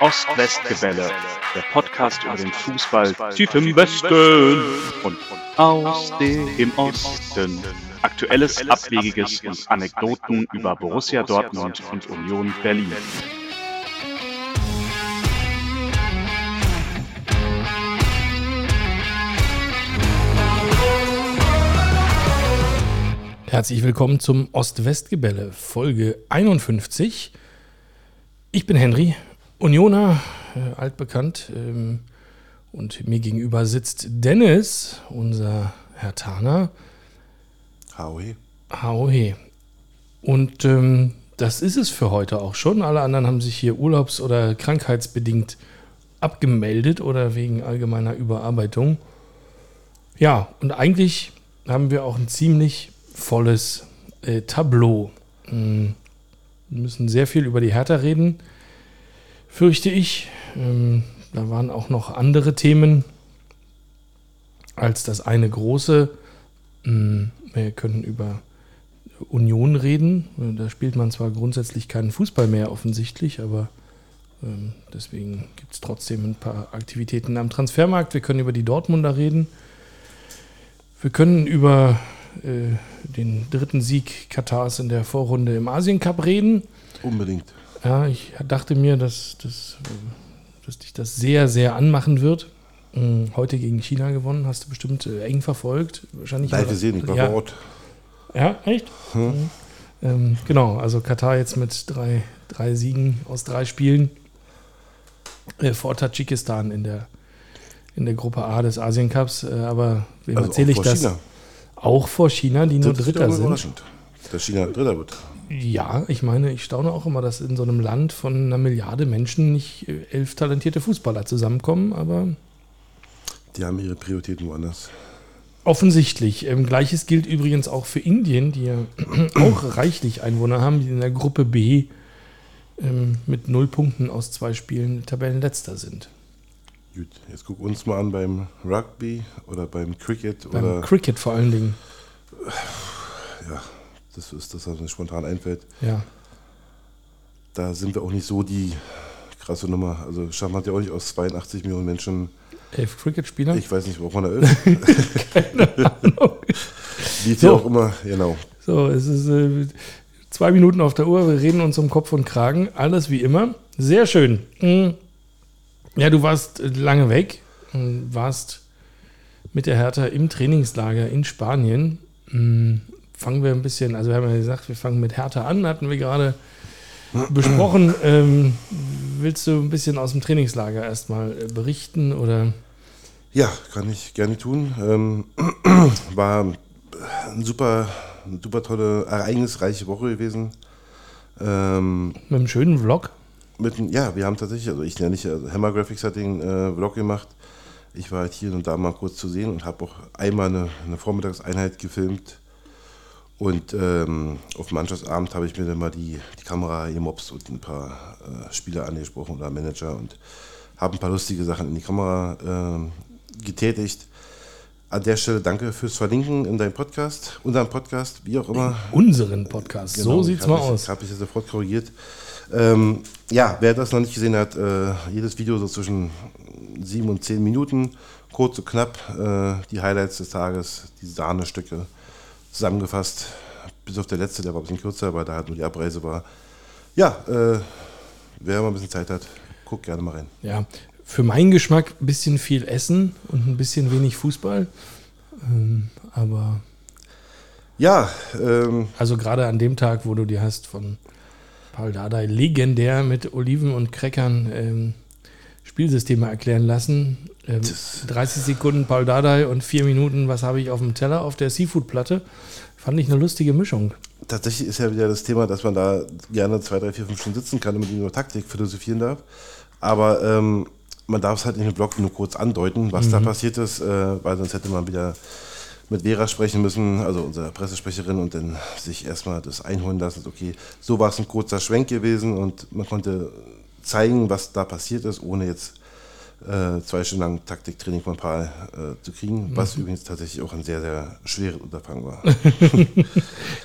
Ost-West-Gebälle, der Podcast über den Fußball tief im Westen und aus dem Osten. Aktuelles, Abwegiges und Anekdoten über Borussia Dortmund und Union Berlin. Herzlich willkommen zum Ost-West-Gebälle, Folge 51. Ich bin Henry, Unioner, äh, altbekannt. Ähm, und mir gegenüber sitzt Dennis, unser Herr Taner. Haohe. Haohe. Und ähm, das ist es für heute auch schon. Alle anderen haben sich hier urlaubs- oder krankheitsbedingt abgemeldet oder wegen allgemeiner Überarbeitung. Ja, und eigentlich haben wir auch ein ziemlich volles äh, Tableau. Ähm, wir müssen sehr viel über die Hertha reden, fürchte ich. Ähm, da waren auch noch andere Themen als das eine große. Ähm, wir können über Union reden. Da spielt man zwar grundsätzlich keinen Fußball mehr offensichtlich, aber ähm, deswegen gibt es trotzdem ein paar Aktivitäten am Transfermarkt. Wir können über die Dortmunder reden. Wir können über äh, den dritten Sieg Katars in der Vorrunde im Asien Cup reden. Unbedingt. Ja, ich dachte mir, dass, dass, dass dich das sehr, sehr anmachen wird. Ähm, Heute gegen China gewonnen, hast du bestimmt äh, eng verfolgt. Wahrscheinlich Live gesehen, ich war ja. vor Ort. Ja, echt? Mhm. Ähm, genau, also Katar jetzt mit drei, drei Siegen aus drei Spielen äh, vor Tadschikistan in der, in der Gruppe A des Asien Cups. Äh, aber wem Also erzähle ich das? China. Auch vor China, die nur Das ist Dritter sind. Dass China Dritter wird. Ja, ich meine, ich staune auch immer, dass in so einem Land von einer Milliarde Menschen nicht äh, elf talentierte Fußballer zusammenkommen, aber Die haben ihre Prioritäten woanders. offensichtlich. Ähm, Gleiches gilt übrigens auch für Indien, die ja auch reichlich Einwohner haben, die in der Gruppe B ähm, mit null Punkten aus zwei Spielen Tabellenletzter sind. Gut, jetzt guck uns mal an beim Rugby oder beim Cricket Beim oder Cricket vor allen Dingen. ja, das ist das, was mir spontan einfällt. Ja. Da sind wir auch nicht so die krasse Nummer. Also Scham hat ja auch nicht aus 82 Millionen Menschen, Elf Cricket-Spieler. ich weiß nicht, wovon er ist. Wie viel So. auch immer, genau. So, es ist äh, zwei Minuten auf der Uhr. Wir reden uns um Kopf und Kragen. Alles wie immer. Sehr schön. Mm. Ja, du warst lange weg. Warst mit der Hertha im Trainingslager in Spanien. Mm, Fangen wir ein bisschen, also wir haben ja gesagt, wir fangen mit Hertha an, hatten wir gerade besprochen. Ähm, willst du ein bisschen aus dem Trainingslager erstmal äh, berichten oder? Ja, kann ich gerne tun. Ähm, war eine super, eine super tolle, ereignisreiche Woche gewesen. Ähm, Mit einem schönen Vlog. mit, ja, wir haben tatsächlich, also ich ja nicht, also Hammer Graphics hat den äh, Vlog gemacht. Ich war halt hier und da mal kurz zu sehen und habe auch einmal eine, eine Vormittagseinheit gefilmt. Und ähm, auf dem Mannschaftsabend habe ich mir dann mal die, die Kamera gemobst und ein paar äh, Spieler angesprochen oder Manager und habe ein paar lustige Sachen in die Kamera ähm, getätigt. An der Stelle danke fürs Verlinken in deinem Podcast, unserem Podcast, wie auch immer. Unseren Podcast. so Genau, sieht's ich mal hab aus. Ich habe ich ja sofort korrigiert. Ähm, ja, wer das noch nicht gesehen hat, äh, jedes Video so zwischen sieben und zehn Minuten, kurz und knapp, äh, die Highlights des Tages, die Sahnestücke zusammengefasst. Bis auf der letzte, der war ein bisschen kürzer, weil da halt nur die Abreise war. Ja, äh, wer mal ein bisschen Zeit hat, guckt gerne mal rein. Ja, für meinen Geschmack ein bisschen viel Essen und ein bisschen wenig Fußball. Ähm, aber Ja, ähm, also gerade an dem Tag, wo du dir hast von Paul Dardai legendär mit Oliven und Crackern ähm, Spielsysteme erklären lassen. Ähm, 30 Sekunden Paul Dardai und 4 Minuten, was habe ich auf dem Teller auf der Seafood-Platte. Fand ich eine lustige Mischung. tatsächlich ist ja wieder das Thema, dass man da gerne zwei, drei, vier, fünf Stunden sitzen kann und mit über Taktik philosophieren darf. Aber ähm, man darf es halt in dem Blog nur kurz andeuten, was da passiert ist, äh, weil sonst hätte man wieder mit Vera sprechen müssen, also unserer Pressesprecherin, und dann sich erstmal das einholen lassen. Okay, so war es ein kurzer Schwenk gewesen und man konnte zeigen, was da passiert ist, ohne jetzt äh, zwei Stunden lang Taktiktraining von Paul äh, zu kriegen, was übrigens tatsächlich auch ein sehr, sehr schweres Unterfangen war.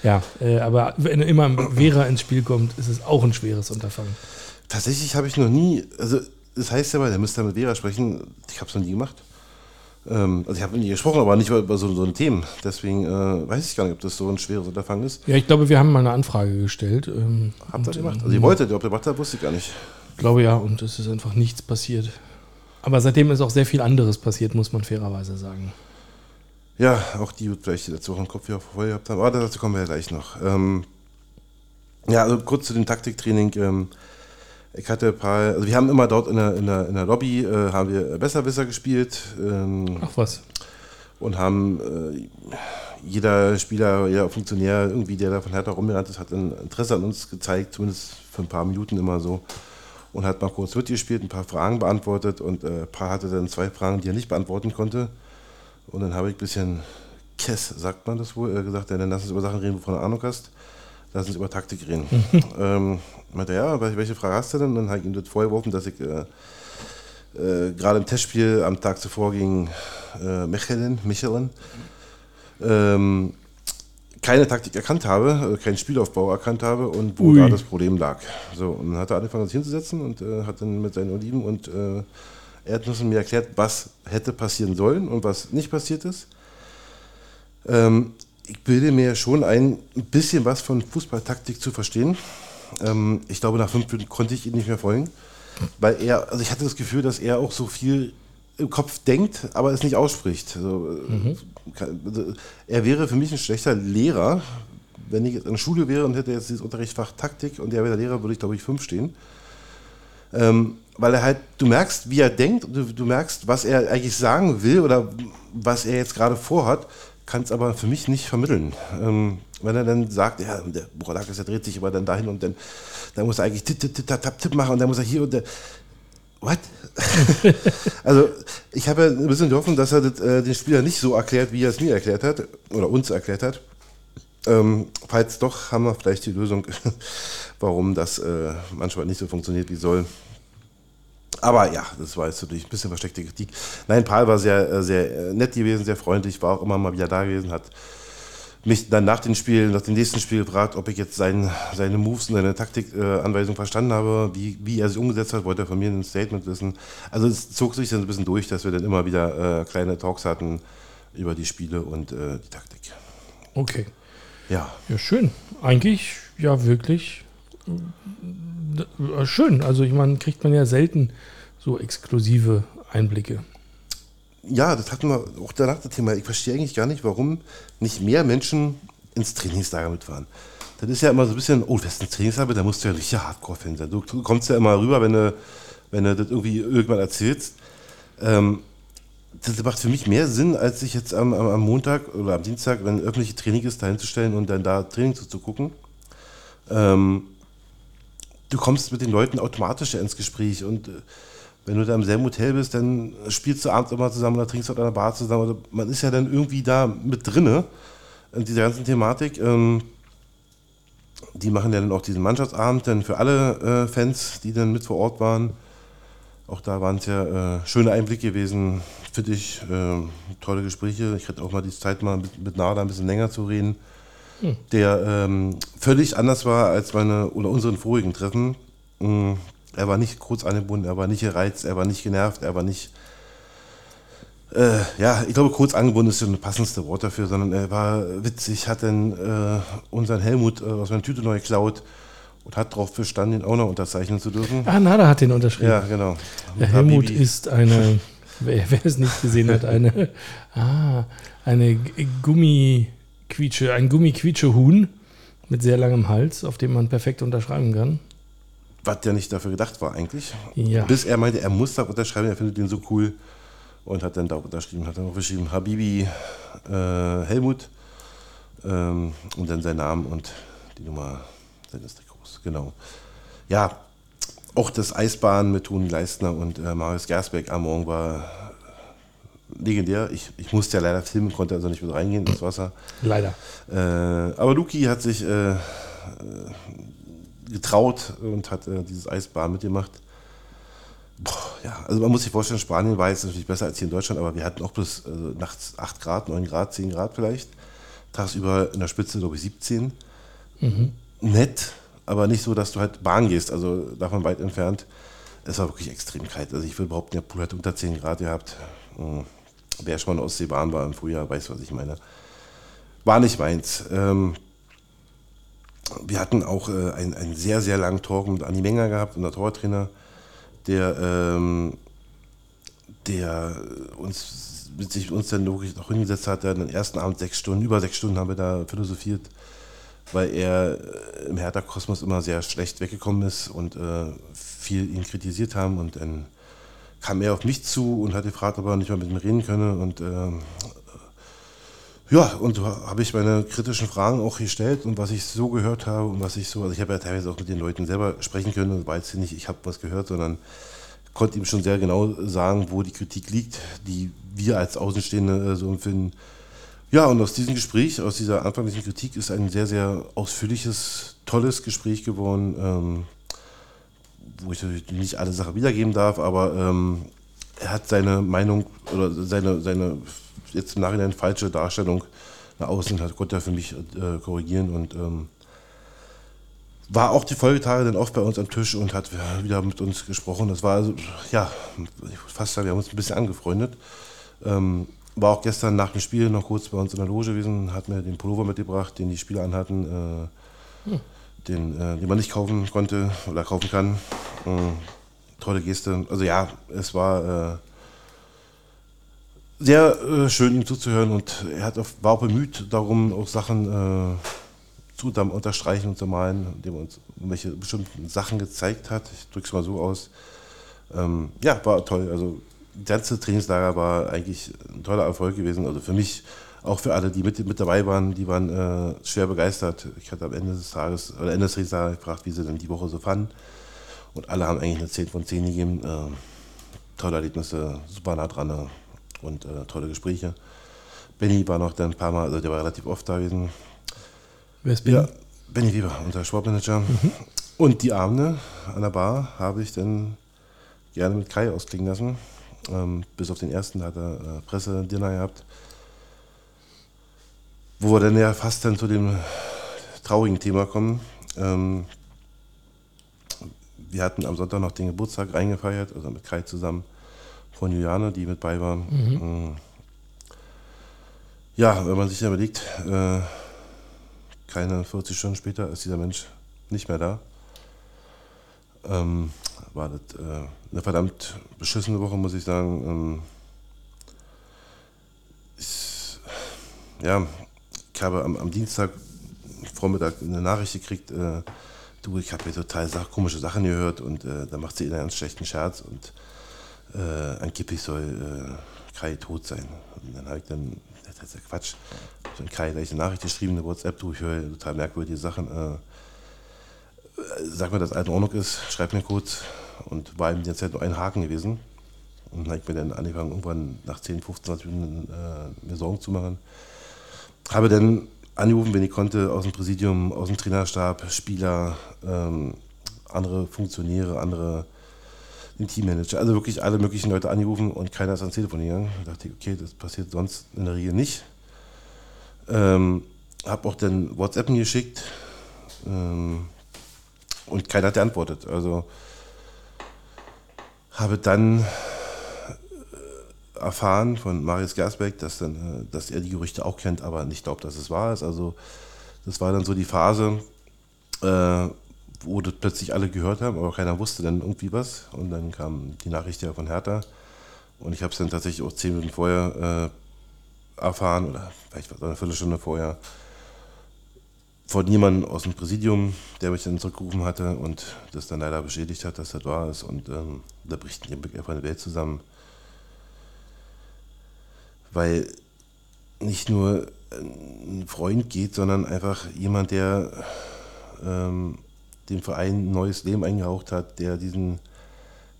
Ja, äh, aber wenn immer Vera ins Spiel kommt, ist es auch ein schweres Unterfangen. Tatsächlich habe ich noch nie, also das heißt ja mal, der müsste mit Vera sprechen. Ich habe es noch nie gemacht. Ähm, also ich habe mit ihr gesprochen, aber nicht über so, so ein Thema. Deswegen äh, weiß ich gar nicht, ob das so ein schweres Unterfangen ist. Ja, ich glaube, wir haben mal eine Anfrage gestellt. Ähm, Habt ihr das gemacht? Also ihr wolltet, ob ihr gemacht habt, wusste ich gar nicht. Ich glaube ja, und es ist einfach nichts passiert. Aber seitdem ist auch sehr viel anderes passiert, muss man fairerweise sagen. Ja, auch die wird vielleicht letzte Woche im Kopf hier voll gehabt haben. Aber dazu kommen wir ja gleich noch. Ähm, ja, also kurz zu dem Taktiktraining. Ähm, ich hatte ein paar, also wir haben immer dort in der, in der, in der Lobby, äh, haben wir Besserwisser gespielt. Ähm, Ach was. Und haben äh, jeder Spieler, jeder Funktionär, irgendwie, der da von Hertha rumgerannt ist, hat ein Interesse an uns gezeigt, zumindest für ein paar Minuten immer so. Und hat mal kurz mitgespielt, ein paar Fragen beantwortet und äh, ein paar hatte dann zwei Fragen, die er nicht beantworten konnte. Und dann habe ich ein bisschen Kess, sagt man das wohl, äh, gesagt, ja, dann lass uns über Sachen reden, wovon du Ahnung hast. Lass uns über Taktik reden. ähm, meinte, ja, welche Frage hast du denn? Dann habe ich ihm das vorgeworfen, dass ich äh, äh, gerade im Testspiel am Tag zuvor gegen äh, Mechelen, Michelin, ähm, keine Taktik erkannt habe, äh, keinen Spielaufbau erkannt habe und wo Ui. da das Problem lag. So, und dann hat er angefangen, sich hinzusetzen und äh, hat dann mit seinen Oliven und äh, Erdnüssen mir erklärt, was hätte passieren sollen und was nicht passiert ist. Ähm, ich bilde mir schon ein, ein bisschen was von Fußballtaktik zu verstehen. Ähm, ich glaube, nach fünf Minuten konnte ich ihn nicht mehr folgen, weil er, also ich hatte das Gefühl, dass er auch so viel im Kopf denkt, aber es nicht ausspricht. Also, mhm. also, er wäre für mich ein schlechter Lehrer. Wenn ich jetzt in der Schule wäre und hätte jetzt dieses Unterrichtsfach Taktik und er wäre der Lehrer, würde ich glaube ich fünf stehen. Ähm, weil er halt, du merkst, wie er denkt, du, du merkst, was er eigentlich sagen will oder was er jetzt gerade vorhat kann es aber für mich nicht vermitteln. Ähm, wenn er dann sagt, ja, der Buradakis, der dreht sich aber dann dahin und dann, dann muss er eigentlich tipp, tipp, tipp, tap, tipp machen und dann muss er hier und der. What? also, ich habe ein bisschen die Hoffnung, dass er das, äh, den Spieler nicht so erklärt, wie er es mir erklärt hat oder uns erklärt hat. Ähm, falls doch, haben wir vielleicht die Lösung, warum das äh, manchmal nicht so funktioniert wie soll. Aber ja, das war jetzt natürlich ein bisschen versteckte Kritik. Nein, Paul war sehr, äh, sehr äh, nett gewesen, sehr freundlich, war auch immer mal wieder da gewesen, hat mich dann nach dem Spiel, nach dem nächsten Spiel gefragt, ob ich jetzt sein, seine Moves und seine Taktikanweisung äh, verstanden habe, wie, wie er sie umgesetzt hat, wollte er von mir ein Statement wissen. Also es zog sich dann ein bisschen durch, dass wir dann immer wieder äh, kleine Talks hatten über die Spiele und äh, die Taktik. Okay. Ja. Ja, schön. Eigentlich, ja, wirklich äh, schön. Also ich meine, kriegt man ja selten so exklusive Einblicke. Ja, das hatten wir auch danach das Thema. Ich verstehe eigentlich gar nicht, warum nicht mehr Menschen ins Trainingslager mitfahren. Das ist ja immer so ein bisschen, oh, du hast ein Trainingslager, da musst du ja richtig Hardcore-Fan sein. Du, kommst ja immer rüber, wenn du, wenn du das irgendwie irgendwann erzählst. Ähm, das macht für mich mehr Sinn, als sich jetzt am, am, Montag oder am Dienstag, wenn öffentliche Training ist, dahin zu stellen und dann da Training zuzugucken. Ähm, du kommst mit den Leuten automatisch ins Gespräch und äh, wenn du da im selben Hotel bist, dann spielst du abends immer zusammen oder trinkst du an einer Bar zusammen. Also man ist ja dann irgendwie da mit drinne in dieser ganzen Thematik. Ähm, die machen ja dann auch diesen Mannschaftsabend dann für alle äh, Fans, die dann mit vor Ort waren. Auch da waren es ja äh, schöne Einblicke gewesen für dich, äh, tolle Gespräche. Ich hatte auch mal die Zeit, mal mit, mit Nada ein bisschen länger zu reden hm. der ähm, völlig anders war als meine oder unseren vorigen Treffen. Ähm, er war nicht kurz angebunden, er war nicht gereizt, er war nicht genervt, er war nicht. Äh, ja, ich glaube, kurz angebunden ist das passendste Wort dafür, sondern er war witzig, hat dann äh, unseren Helmut äh, aus meiner Tüte neu geklaut und hat darauf bestanden, ihn auch noch unterzeichnen zu dürfen. Ah, Nada hat den unterschrieben. Ja, genau. Der Helmut Bibi. ist eine, wer, wer, es nicht gesehen hat, eine, ah, eine Gummi. Quietsche, ein Gummiquietschehuhn mit sehr langem Hals, auf dem man perfekt unterschreiben kann. Was ja nicht dafür gedacht war eigentlich. Ja. Bis er meinte, er muss da unterschreiben, er findet den so cool und hat dann da unterschrieben, hat dann auch geschrieben, Habibi äh, Helmut ähm, und dann sein Name und die Nummer seines Trikots. Genau. Ja, auch das Eisbahn mit Toni Leistner und äh, Marius Gersbeck am Morgen war legendär. Ich, ich musste ja leider filmen, konnte also nicht mit reingehen ins Wasser. Leider. Äh, aber Luki hat sich äh, äh, getraut und hat äh, dieses Eisbahn mitgemacht. Boah, ja, also man muss sich vorstellen, Spanien war jetzt natürlich besser als hier in Deutschland, aber wir hatten auch bloß äh, nachts 8 Grad, 9 Grad, 10 Grad vielleicht. Tagsüber in der Spitze, glaube ich, 17. Mhm. Nett, aber nicht so, dass du halt Bahn gehst, also davon weit entfernt. Es war wirklich extrem kalt. Also ich würde behaupten, der Pool hat unter 10 Grad gehabt. Hm. Wer schon mal in Ostseebahn war im Frühjahr, weiß, was ich meine. War nicht meins. Ähm, wir hatten auch äh, einen, einen sehr, sehr langen Talk mit Anni Menger gehabt, unser Torwarttrainer, der, ähm, der uns, mit sich uns dann wirklich noch hingesetzt hat. Der den ersten Abend sechs Stunden, über sechs Stunden haben wir da philosophiert, weil er äh, im Hertha-Kosmos immer sehr schlecht weggekommen ist und äh, viel ihn kritisiert haben und dann kam er auf mich zu und hat gefragt, ob er nicht mal mit ihm reden könne und äh, ja, und habe ich meine kritischen Fragen auch gestellt und was ich so gehört habe und was ich so, also ich habe ja teilweise auch mit den Leuten selber sprechen können und war nicht, ich habe was gehört, sondern konnte ihm schon sehr genau sagen, wo die Kritik liegt, die wir als Außenstehende äh, so empfinden. Ja, und aus diesem Gespräch, aus dieser anfänglichen Kritik ist ein sehr, sehr ausführliches, tolles Gespräch geworden, ähm, wo ich natürlich nicht alle Sachen wiedergeben darf, aber ähm, er hat seine Meinung oder seine, seine jetzt im Nachhinein falsche Darstellung nach außen hat Gott ja für mich äh, korrigieren und ähm, war auch die Folgetage dann oft bei uns am Tisch und hat wieder mit uns gesprochen. Das war also, ja, ich fast sagen, wir haben uns ein bisschen angefreundet. Ähm, war auch gestern nach dem Spiel noch kurz bei uns in der Loge gewesen, hat mir den Pullover mitgebracht, den die Spieler anhatten, äh, hm. den, äh, den man nicht kaufen konnte oder kaufen kann. Ähm, tolle Geste. Also ja, es war äh, sehr äh, schön, ihm zuzuhören und er hat auf, war auch bemüht darum, auch Sachen äh, zu unterstreichen und zu malen, indem er uns welche bestimmten Sachen gezeigt hat. Ich drücke es mal so aus. Ähm, ja, war toll. Also, das ganze Trainingslager war eigentlich ein toller Erfolg gewesen. Also für mich, auch für alle, die mit, mit dabei waren, die waren äh, schwer begeistert. Ich hatte am Ende des Tages, oder Ende des Trainingslagers gefragt, wie sie denn die Woche so fanden. Und alle haben eigentlich eine 10 von 10 gegeben. Äh, tolle Erlebnisse, super nah dran und äh, tolle Gespräche. Benny war noch dann ein paar Mal, also der war relativ oft da gewesen. Wer ist Benny? Ja, Benny Weber, unser Sportmanager. Mhm. Und die Abende an der Bar habe ich dann gerne mit Kai ausklingen lassen. Ähm, bis auf den ersten hat er äh, Pressedinner gehabt. Wo wir dann ja fast dann zu dem traurigen Thema kommen. Ähm, wir hatten am Sonntag noch den Geburtstag reingefeiert, also mit Kai zusammen von Juliane, die mit bei war. Mhm. Mm. Ja, wenn man sich überlegt, äh, keine 40 Stunden später ist dieser Mensch nicht mehr da. Ähm, war das äh, eine verdammt beschissene Woche, muss ich sagen. Ähm, ich, ja, ich habe am, am, Dienstag Vormittag eine Nachricht gekriegt, äh, du, ich habe hier total komische Sachen gehört und äh, da macht sie einen ganz schlechten Scherz und äh, angeblich soll äh, Kai tot sein. Und dann habe ich dann, das ist ja Quatsch, so ein Kai gleich eine Nachricht geschrieben, eine WhatsApp, du, ich höre total merkwürdige Sachen. Äh, sag mir, dass alles in Ordnung ist, schreib mir kurz. Und war ihm die Zeit nur ein Haken gewesen. Und dann habe ich mir dann angefangen, irgendwann nach 10, 15, 20 Minuten äh, mir Sorgen zu machen. Habe dann angerufen, wenn ich konnte, aus dem Präsidium, aus dem Trainerstab, Spieler, ähm, andere Funktionäre, andere den Teammanager, also wirklich alle möglichen Leute angerufen und keiner ist ans Telefon gegangen. Da dachte ich, okay, das passiert sonst in der Regel nicht. Ähm, habe auch dann WhatsApp geschickt ähm, und keiner hat geantwortet. Also habe dann äh, erfahren von Marius Gersbeck, dass, dann, äh, dass er die Gerüchte auch kennt, aber nicht glaubt, dass es wahr ist. Also das war dann so die Phase, äh, wo das plötzlich alle gehört haben, aber keiner wusste dann irgendwie was. Und dann kam die Nachricht ja von Hertha. Und ich habe es dann tatsächlich auch zehn Minuten vorher äh, erfahren, oder vielleicht eine Viertelstunde vorher, von jemandem aus dem Präsidium, der mich dann zurückgerufen hatte und das dann leider bestätigt hat, dass das wahr ist. Und ähm, da bricht einfach eine Welt zusammen. Weil nicht nur ein Freund geht, sondern einfach jemand, der ähm, dem Verein ein neues Leben eingehaucht hat, der diesen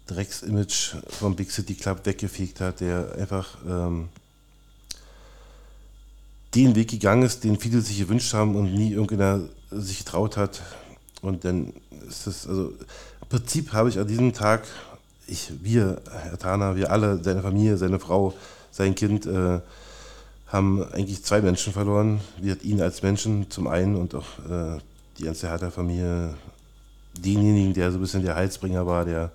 Drecksimage vom Big City Club weggefegt hat, der einfach ähm, den Weg gegangen ist, den viele sich gewünscht haben und nie irgendeiner sich getraut hat. Und dann ist das, also im Prinzip habe ich an diesem Tag, ich, wir, Herr Tana, wir alle, seine Familie, seine Frau, sein Kind, äh, haben eigentlich zwei Menschen verloren. Wir ihn als Menschen zum einen und auch äh, die ganze Hertha-Familie denjenigen, der so ein bisschen der Heilsbringer war, der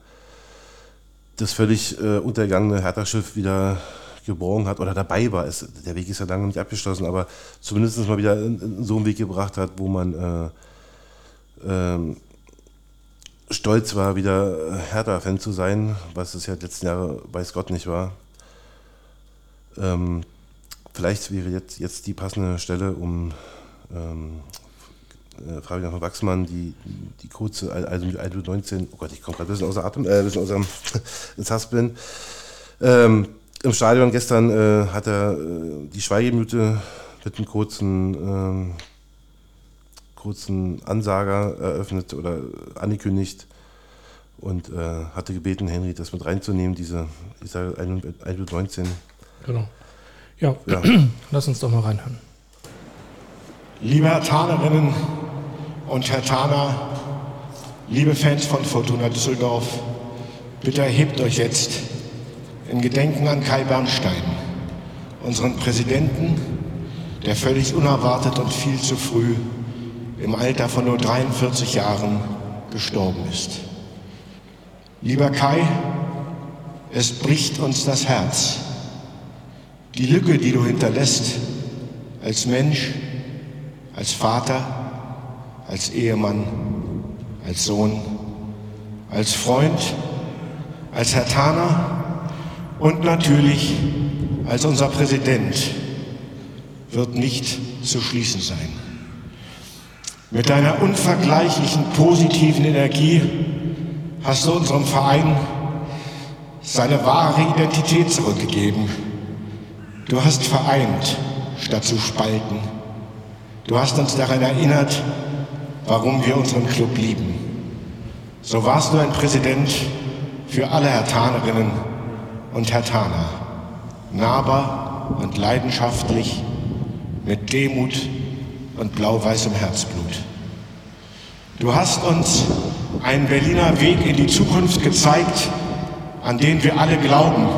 das völlig äh, untergangene Hertha-Schiff wieder geborgen hat oder dabei war. Es, der Weg ist ja lange nicht abgeschlossen, aber zumindest mal wieder in, in so einen Weg gebracht hat, wo man äh, ähm, stolz war, wieder Hertha-Fan zu sein, was es ja die letzten Jahre weiß Gott nicht war. Ähm, vielleicht wäre jetzt, jetzt die passende Stelle, um ähm, äh, Fabian von Wachsmann die, die kurze, also mit Alto 19, oh Gott, ich komme gerade ein bisschen außer Atem, äh, ein bisschen außer ins Haspeln. Ähm, Im Stadion gestern äh, hat er äh, die Schweigemüte mit einem kurzen, ähm, kurzen Ansager eröffnet oder angekündigt und äh, hatte gebeten, Henry das mit reinzunehmen, diese, ich sage, 1 19. Genau. Ja, ja, lass uns doch mal reinhören. Liebe Herr Tanerinnen und Herr Taner, liebe Fans von Fortuna Düsseldorf, bitte erhebt euch jetzt in Gedenken an Kai Bernstein, unseren Präsidenten, der völlig unerwartet und viel zu früh im Alter von nur 43 Jahren gestorben ist. Lieber Kai, es bricht uns das Herz. Die Lücke, die du hinterlässt als Mensch, als Vater, als Ehemann, als Sohn, als Freund, als Herr Taner und natürlich als unser Präsident wird nicht zu schließen sein. Mit deiner unvergleichlichen positiven Energie hast du unserem Verein seine wahre Identität zurückgegeben. Du hast vereint, statt zu spalten. Du hast uns daran erinnert, warum wir unseren Club lieben. So warst du ein Präsident für alle Hertanerinnen und Hertaner. Nahbar und leidenschaftlich, mit Demut und blau-weißem Herzblut. Du hast uns einen Berliner Weg in die Zukunft gezeigt, an den wir alle glauben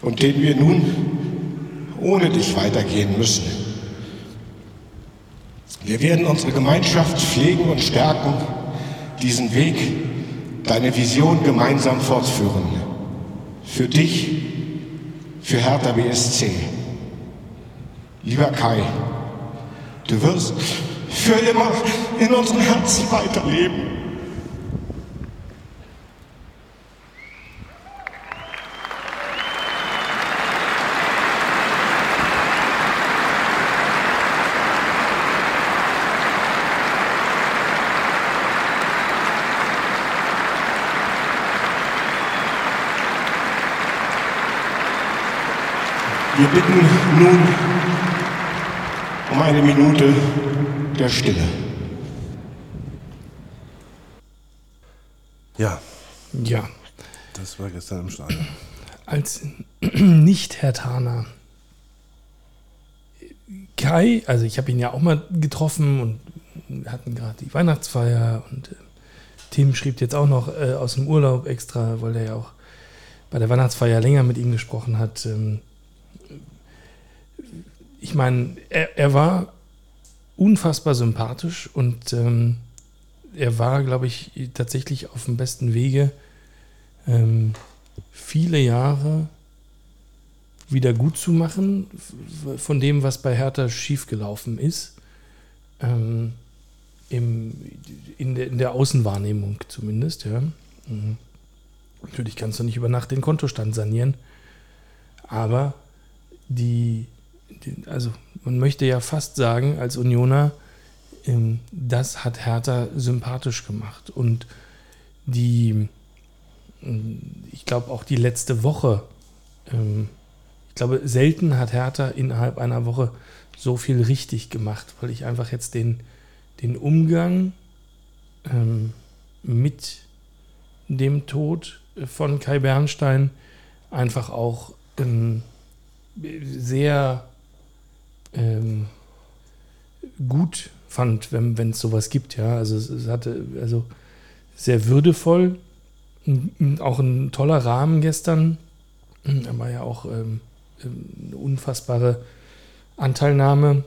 und den wir nun ohne dich weitergehen müssen. Wir werden unsere Gemeinschaft pflegen und stärken, diesen Weg, deine Vision gemeinsam fortführen. Für dich, für Hertha BSC. Lieber Kai, du wirst für immer in unserem Herzen weiterleben. Bitten nun um eine Minute der Stille. Ja. Ja. Das war gestern im Stadion. Als nicht-Herr Taner Kai, also ich habe ihn ja auch mal getroffen und wir hatten gerade die Weihnachtsfeier und äh, Tim schrieb jetzt auch noch äh, aus dem Urlaub extra, weil er ja auch bei der Weihnachtsfeier länger mit ihm gesprochen hat. Ähm, ich meine, er, er, war unfassbar sympathisch und ähm, er war, glaube ich, tatsächlich auf dem besten Wege, ähm, viele Jahre wieder gut zu machen von dem, was bei Hertha schiefgelaufen ist. Ähm, im, in, der, in, der, Außenwahrnehmung zumindest, ja. Mhm. Natürlich kannst du nicht über Nacht den Kontostand sanieren, aber die also man möchte ja fast sagen, als Unioner, ähm, das hat Hertha sympathisch gemacht. Und die, ähm, ich glaube auch die letzte Woche, ähm, ich glaube, selten hat Hertha innerhalb einer Woche so viel richtig gemacht, weil ich einfach jetzt den, den Umgang mit dem Tod von Kai Bernstein einfach auch sehr ähm, gut fand, wenn es sowas gibt. Ja, also es, es, hatte also sehr würdevoll, auch ein toller Rahmen gestern. Da war ja auch ähm, eine unfassbare Anteilnahme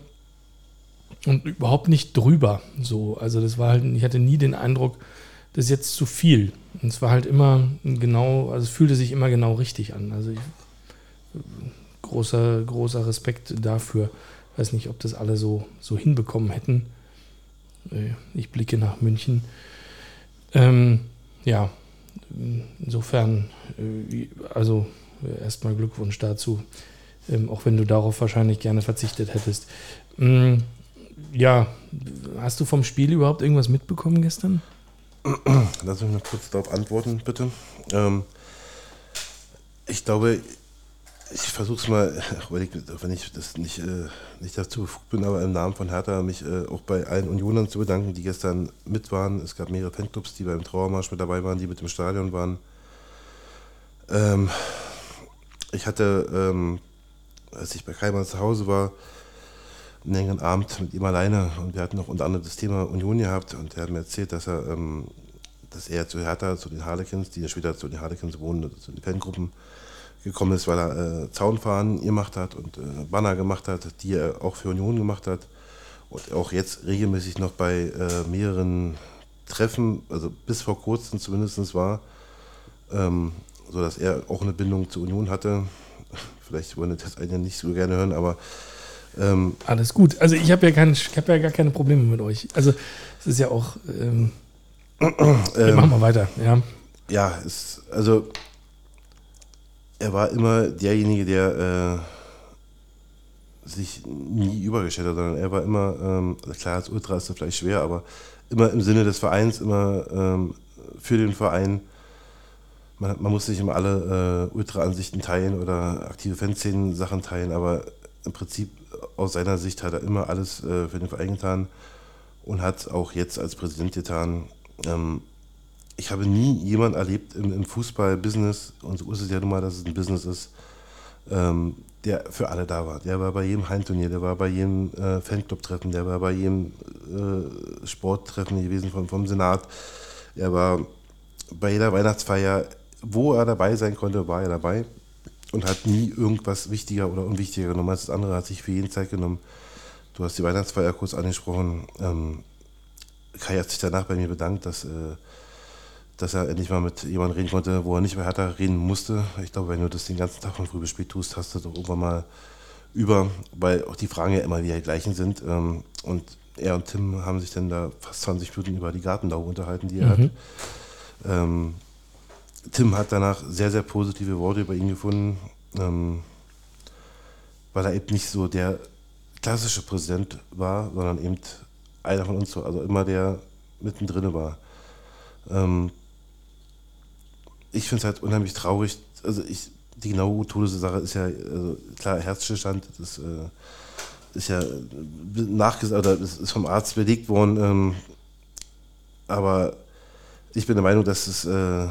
und überhaupt nicht drüber. So, also das war halt, ich hatte nie den Eindruck, das ist jetzt zu viel. Und es war halt immer genau, also es fühlte sich immer genau richtig an. Also ich, großer, großer Respekt dafür. Weiß nicht, ob das alle so, so hinbekommen hätten. Äh, ich blicke nach München. Ähm, ja, insofern, äh, also erstmal Glückwunsch dazu, ähm, auch wenn du darauf wahrscheinlich gerne verzichtet hättest. Ähm, ja, hast du vom Spiel überhaupt irgendwas mitbekommen gestern? Lass mich mal kurz darauf antworten, bitte. Ähm, ich glaube, ich versuche es mal, wenn ich das nicht, äh, nicht dazu befugt bin, aber im Namen von Hertha mich äh, auch bei allen Unionern zu bedanken, die gestern mit waren. Es gab mehrere Fanclubs, die beim Trauermarsch mit dabei waren, die mit im Stadion waren. Ähm, ich hatte, ähm, als ich bei Keimer zu Hause war, einen längeren Abend mit ihm alleine und wir hatten noch unter anderem das Thema Union gehabt und er hat mir erzählt, dass er, ähm, dass er zu Hertha, zu den Harlequins, die ja später zu den Harlequins wohnen, zu den Fangruppen, gekommen ist, weil er äh, Zaunfahren gemacht hat und äh, Banner gemacht hat, die er auch für Union gemacht hat und auch jetzt regelmäßig noch bei äh, mehreren Treffen, also bis vor kurzem zumindest war, ähm, so dass er auch eine Bindung zur Union hatte. Vielleicht wollen das einige nicht so gerne hören, aber ähm, alles gut. Also ich habe ja, kein, hab ja gar keine Probleme mit euch. Also es ist ja auch. Ähm, ähm, machen wir weiter, ja. Ja, es, also er war immer derjenige, der äh, sich nie übergestellt hat, sondern er war immer, ähm, klar, als Ultra ist das vielleicht schwer, aber immer im Sinne des Vereins, immer ähm, für den Verein. Man, man, muss nicht immer alle äh, Ultra-Ansichten teilen oder aktive Fanszenen-Sachen teilen, aber im Prinzip aus seiner Sicht hat er immer alles äh, für den Verein getan und hat auch jetzt als Präsident getan. Ähm, ich habe nie jemanden erlebt im, im Fußball-Business, und so ist es ja nun mal, dass es ein Business ist, ähm, der für alle da war. Der war bei jedem Heimturnier, der war bei jedem äh, Fanclub-Treffen, der war bei jedem äh, Sporttreffen gewesen vom, vom Senat. Er war bei jeder Weihnachtsfeier, wo er dabei sein konnte, war er dabei und hat nie irgendwas wichtiger oder unwichtiger genommen als das andere, hat sich für jeden Zeit genommen. Du hast die Weihnachtsfeier kurz angesprochen. Ähm, Kai hat sich danach bei mir bedankt, dass äh, dass er endlich mal mit jemandem reden konnte, wo er nicht mehr härter reden musste. Ich glaube, wenn du das den ganzen Tag von früh bis spät tust, hast du doch irgendwann mal über, weil auch die Fragen ja immer wieder die gleichen sind. Ähm, und er und Tim haben sich dann da fast 20 Minuten über die Gartenlaube unterhalten, die er mhm. hat. Ähm, Tim hat danach sehr, sehr positive Worte über ihn gefunden, ähm, weil er eben nicht so der klassische Präsident war, sondern eben einer von uns, also immer der mittendrin war. Ähm, ich finde es halt unheimlich traurig. Also ich, die genaue Todessache ist ja, also klar, Herzstillstand, das äh, ist ja nachgesagt, oder das ist vom Arzt belegt worden. Ähm, aber ich bin der Meinung, dass es, äh,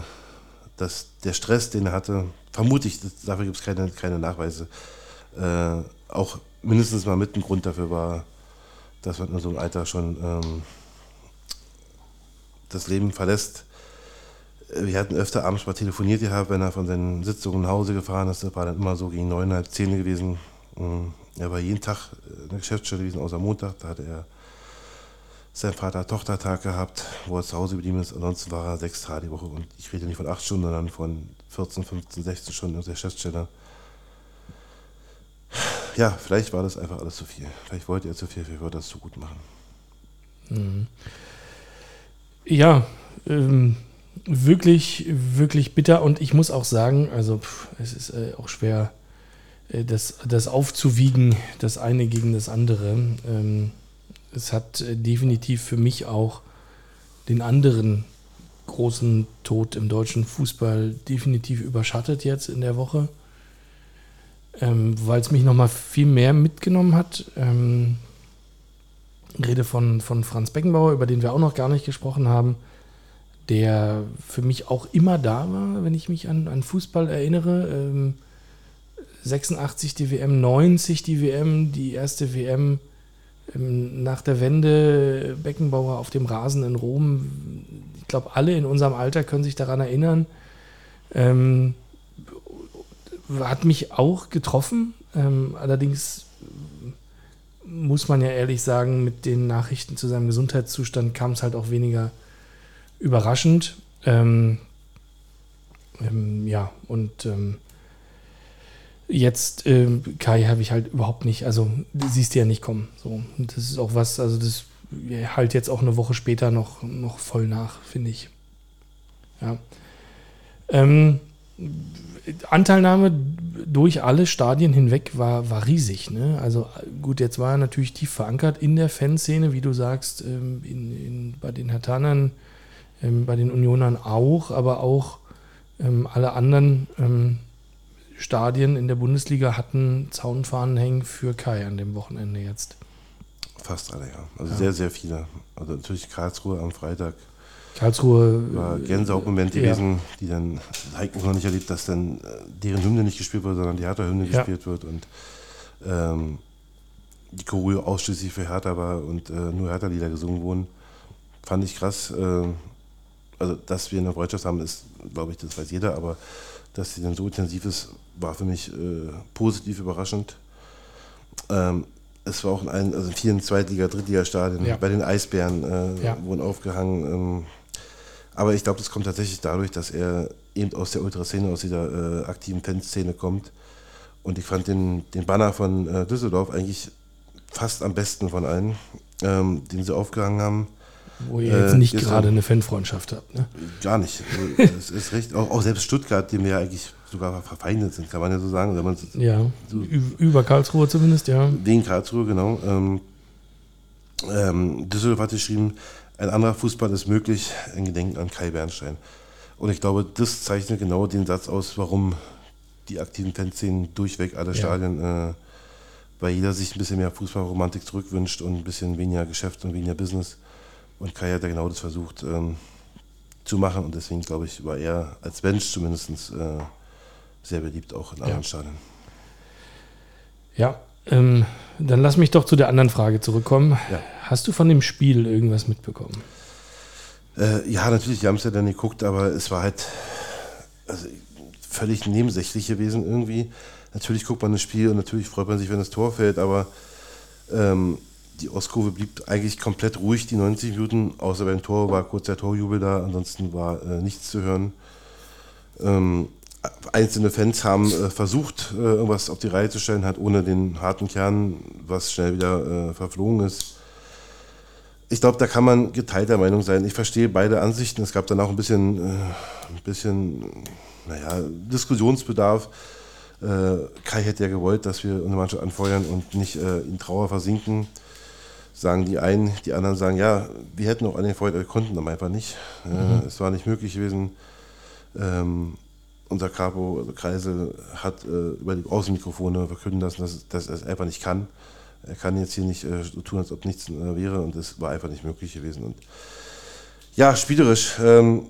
dass der Stress, den er hatte, vermute ich, dafür gibt es keine, keine Nachweise, äh, auch mindestens mal mit ein Grund dafür war, dass man in so einem Alter schon ähm, das Leben verlässt wir hatten öfter abends mal telefoniert gehabt, wenn er von seinen Sitzungen nach Hause gefahren ist. Das war dann immer so gegen neun, halb zehn gewesen. Mm, er war jeden Tag in der Geschäftsstelle gewesen, außer Montag. Da hatte er seinen Vater-Tochter-Tag gehabt, wo er zu Hause geblieben ist. Ansonsten war er sechs Tage die Woche. Und ich rede nicht von acht Stunden, sondern von 14, 15, 16 Stunden in der Geschäftsstelle. Ja, vielleicht war das einfach alles zu viel. Vielleicht wollte er zu viel, vielleicht wollte er das zu gut machen. Mhm. Ja, ähm, wirklich, wirklich bitter. Und ich muss auch sagen, also pff, es ist äh, auch schwer, äh, das, das aufzuwiegen, das eine gegen das andere. Ähm, es hat äh, definitiv für mich auch den anderen großen Tod im deutschen Fußball definitiv überschattet jetzt in der Woche, ähm, weil es mich nochmal viel mehr mitgenommen hat. Ähm, Rede von, von Franz Beckenbauer, über den wir auch noch gar nicht gesprochen haben der für mich auch immer da war, wenn ich mich an, an Fußball erinnere. Ähm, 86 die WM, 90 die WM, die erste WM ähm, nach der Wende, Beckenbauer auf dem Rasen in Rom. Ich glaube, alle in unserem Alter können sich daran erinnern. Ähm, hat mich auch getroffen. Ähm, allerdings muss man ja ehrlich sagen, mit den Nachrichten zu seinem Gesundheitszustand kam es halt auch weniger überraschend. Ähm, ähm, ja, und ähm, jetzt ähm, Kai habe ich halt überhaupt nicht, also siehst du ja nicht kommen. So. Und das ist auch was, also das halt jetzt auch eine Woche später noch, noch voll nach, finde ich. Ja. Ähm, Anteilnahme durch alle Stadien hinweg war, war riesig. Ne? Also gut, jetzt war er natürlich tief verankert in der Fanszene, wie du sagst, ähm, in, in, bei den Hertanern, ähm, bei den Unionern auch, aber auch ähm, alle anderen ähm, Stadien in der Bundesliga hatten Zaunfahnen hängen für Kai an dem Wochenende jetzt. Fast alle, ja. Also ja. sehr, sehr viele. Also natürlich Karlsruhe am Freitag. Karlsruhe. War Gänsehautmoment ja. gewesen, die dann, Heiko noch nicht erlebt, dass dann äh, deren Hymne nicht gespielt wird, sondern die Hertha-Hymne ja. gespielt wird und ähm, die Choreo ausschließlich für Hertha war und äh, nur Hertha-Lieder gesungen wurden. Fand ich krass. Äh, also, dass wir eine Freundschaft haben, ist, glaube ich, das weiß jeder, aber dass sie dann so intensiv ist, war für mich äh, positiv überraschend. Ähm, es war auch in, allen, also in vielen Zweitliga-, Drittliga-Stadien, ja. bei den Eisbären äh, ja. wurden aufgehangen. Ähm, aber ich glaube, das kommt tatsächlich dadurch, dass er eben aus der Ultraszene, aus dieser äh, aktiven Fanszene kommt. Und ich fand den, den Banner von äh, Düsseldorf eigentlich fast am besten von allen, ähm, den sie aufgehangen haben. Wo ihr jetzt äh, nicht gerade eine Fanfreundschaft habt, ne? Gar nicht. das ist recht. Auch, auch, selbst Stuttgart, dem wir ja eigentlich sogar verfeindet sind, kann man ja so sagen. Wenn ja, so über Karlsruhe zumindest, ja. Wegen Karlsruhe, genau. Ähm, ähm, Düsseldorf hat geschrieben, ein anderer Fußball ist möglich, in Gedenken an Kai Bernstein. Und ich glaube, das zeichnet genau den Satz aus, warum die aktiven Fanszenen durchweg alle ja. Stadien, äh, weil jeder sich ein bisschen mehr Fußballromantik zurückwünscht und ein bisschen weniger Geschäft und weniger Business. Und Kai hat ja genau das versucht ähm, zu machen und deswegen glaube ich, war er als Mensch zumindest äh, sehr beliebt, auch in anderen ja. Stadien. Ja, ähm, dann lass mich doch zu der anderen Frage zurückkommen. Ja. Hast du von dem Spiel irgendwas mitbekommen? Äh, ja, natürlich, wir haben es ja dann geguckt, aber es war halt also, völlig nebensächlich gewesen irgendwie. Natürlich guckt man das Spiel und natürlich freut man sich, wenn das Tor fällt, aber ähm, die Ostkurve blieb eigentlich komplett ruhig, die 90 Minuten, außer beim Tor war kurz der Torjubel da, ansonsten war äh, nichts zu hören. Ähm, einzelne Fans haben äh, versucht, äh, irgendwas auf die Reihe zu stellen, hat ohne den harten Kern, was schnell wieder äh, verflogen ist. Ich glaube, da kann man geteilter Meinung sein. Ich verstehe beide Ansichten. Es gab dann auch ein bisschen, äh, ein bisschen naja, Diskussionsbedarf. Äh, Kai hätte ja gewollt, dass wir unsere Mannschaft anfeuern und nicht in Trauer versinken sagen die einen, die anderen sagen, ja, wir hätten auch angefeuert, wir konnten aber einfach nicht. Mhm. Äh, es war nicht möglich gewesen. Ähm, unser Capo, also Kreisel, hat äh, über die Außenmikrofone verkünden lassen, dass, dass er es einfach nicht kann. Er kann jetzt hier nicht äh, so tun, als ob nichts äh, wäre und es war einfach nicht möglich gewesen. Und ja, spielerisch. Ähm,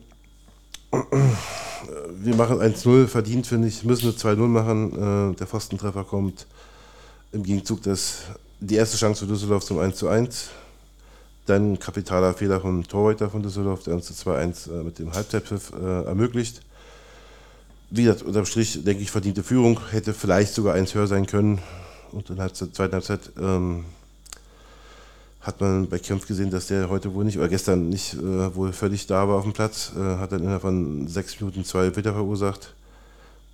wir machen 1-0, verdient finde ich, müssen wir 2-0 machen. Äh, der Pfostentreffer kommt im Gegenzug des die erste Chance für Düsseldorf zum 1 zu 1. Dann kapitaler Fehler vom Torhüter von Düsseldorf, der uns 2-1 äh, mit dem Halbzeitpfiff äh, ermöglicht. Wie gesagt, unterm Strich, denke ich, verdiente Führung. Hätte vielleicht sogar eins höher sein können. Und in der zweiten Halbzeit ähm, hat man bei Kempf gesehen, dass der heute wohl nicht, oder gestern nicht äh, wohl völlig da war auf dem Platz. Äh, hat dann innerhalb von sechs Minuten zwei Witter verursacht,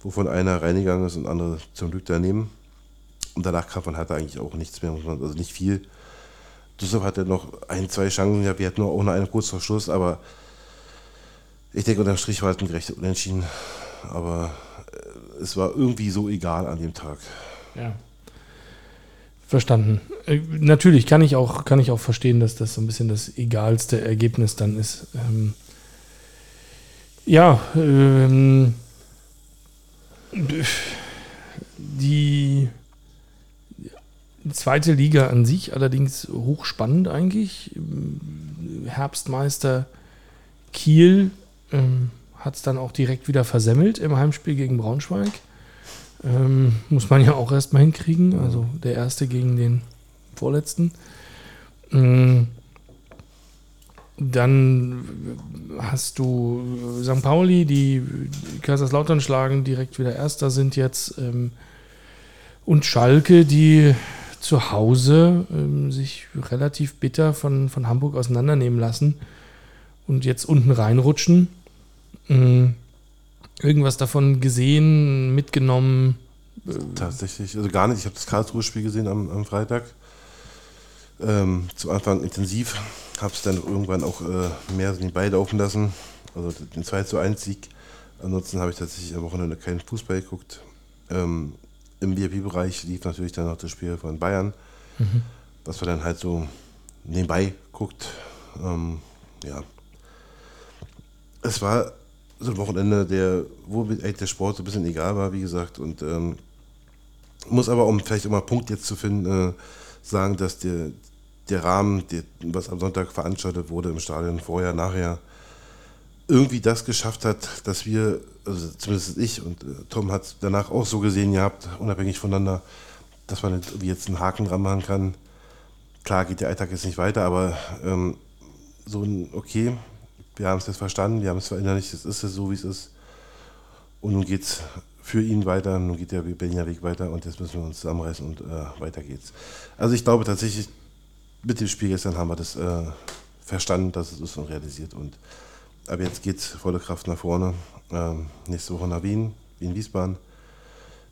wovon einer reingegangen ist und andere zum Glück daneben. Und danach kam von Hertha eigentlich auch nichts mehr, also nicht viel. Düsseldorf hatte noch ein, zwei Chancen, ja, wir hatten nur auch noch einen kurz vor Schluss, aber ich denke, unterm Strich war es ein gerechtes Unentschieden. Aber äh, es war irgendwie so egal an dem Tag. Ja. Verstanden. Äh, natürlich kann ich, auch, kann ich auch verstehen, dass das so ein bisschen das egalste Ergebnis dann ist. Ähm, ja, ähm, die zweite Liga an sich allerdings hochspannend eigentlich. Herbstmeister Kiel ähm, hat es dann auch direkt wieder versemmelt im Heimspiel gegen Braunschweig. Ähm, muss man ja auch erstmal hinkriegen. Also der erste gegen den vorletzten. Ähm, dann hast du St. Pauli, die Kaiserslautern schlagen, direkt wieder Erster sind jetzt. Ähm, und Schalke, die zu Hause ähm, sich relativ bitter von, von Hamburg auseinandernehmen lassen und jetzt unten reinrutschen. Ähm, irgendwas davon gesehen, mitgenommen? Tatsächlich, also gar nicht. Ich habe das Karlsruhe-Spiel gesehen am, am Freitag. Ähm, zum Anfang intensiv, habe es dann irgendwann auch äh, mehr nebenbei laufen lassen. Also den 2 zu 1 Sieg. Ansonsten habe ich tatsächlich am Wochenende keinen Fußball geguckt. Ähm, Im VIP-Bereich lief natürlich dann noch das Spiel von Bayern, mhm. was man dann halt so nebenbei guckt. Ähm, ja. Es war so ein Wochenende, der, wo eigentlich der Sport so ein bisschen egal war, wie gesagt. Und ähm, muss aber, um vielleicht immer einen Punkt jetzt zu finden, äh, sagen, dass der, der Rahmen, der, was am Sonntag veranstaltet wurde im Stadion, vorher, nachher, irgendwie das geschafft hat, dass wir, also zumindest ich und äh, Tom hat es danach auch so gesehen gehabt, unabhängig voneinander, dass man jetzt einen Haken dran machen kann. Klar geht der Alltag jetzt nicht weiter, aber ähm, so ein, okay, wir haben es jetzt verstanden, wir haben es verinnerlicht, es ist es so, wie es ist. Und nun geht es für ihn weiter, nun geht der Berliner Weg weiter und jetzt müssen wir uns zusammenreißen und äh, weiter geht's. Also ich glaube tatsächlich, mit dem Spiel gestern haben wir das äh, verstanden, dass es ist und realisiert. Und ab jetzt geht es volle Kraft nach vorne. Ähm, nächste Woche nach Wien, Wien-Wiesbaden.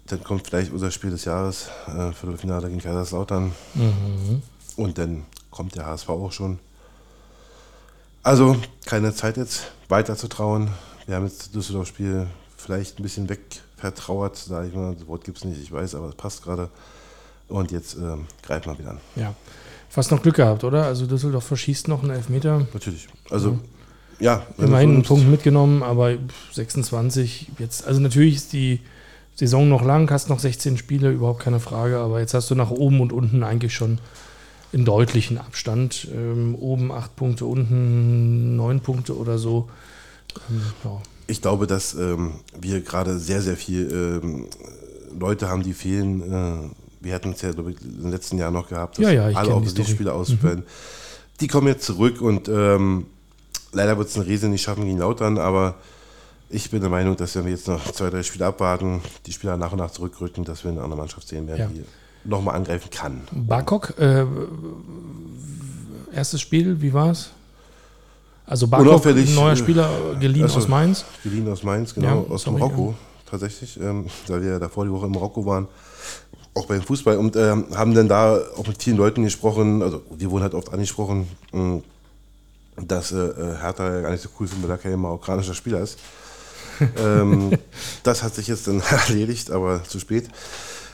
Dann kommt vielleicht unser Spiel des Jahres, äh, Viertelfinale gegen Kaiserslautern. Mhm. Und dann kommt der HSV auch schon. Also keine Zeit jetzt weiter zu trauen. Wir haben jetzt das Düsseldorf-Spiel vielleicht ein bisschen weg vertrauert, sage ich mal. Das Wort gibt es nicht, ich weiß, aber es passt gerade. Und jetzt ähm, greifen wir wieder an. Ja. Fast noch Glück gehabt, oder? Also Düsseldorf verschießt noch einen Elfmeter. Natürlich. Also, ja. ja Immerhin einen Punkt mitgenommen, aber 26 jetzt. Also natürlich ist die Saison noch lang, hast noch 16 Spiele, überhaupt keine Frage. Aber jetzt hast du nach oben und unten eigentlich schon in deutlichen Abstand. Ähm, oben acht Punkte, unten neun Punkte oder so. Ähm, ja. Ich glaube, dass ähm, wir gerade sehr, sehr viel ähm, Leute haben, die fehlen. Äh, wir hatten es ja ich, im letzten Jahr noch gehabt, dass ja, ja, alle Offensivspieler ausfallen. Mhm. Die kommen jetzt zurück und ähm, leider wird es ein Riese nicht schaffen gegen Lautern, aber ich bin der Meinung, dass wenn wir jetzt noch zwei, drei Spiele abwarten, die Spieler nach und nach zurückrücken, dass wir eine andere Mannschaft sehen werden, ja. die nochmal angreifen kann. Barkok, äh, erstes Spiel, wie war es? Also Barkok, ein neuer äh, Spieler, geliehen also, aus Mainz. Geliehen aus Mainz, genau, ja, aus sorry, Marokko ja. tatsächlich, ähm, da wir davor die Woche in Marokko waren, auch beim Fußball und ähm, haben dann da auch mit vielen Leuten gesprochen, also wir wurden halt oft angesprochen, mh, mm, dass äh, äh, Hertha ja gar nicht so cool findet, weil er kein marokkanischer Spieler ist. ähm, das hat sich jetzt dann erledigt, aber zu spät.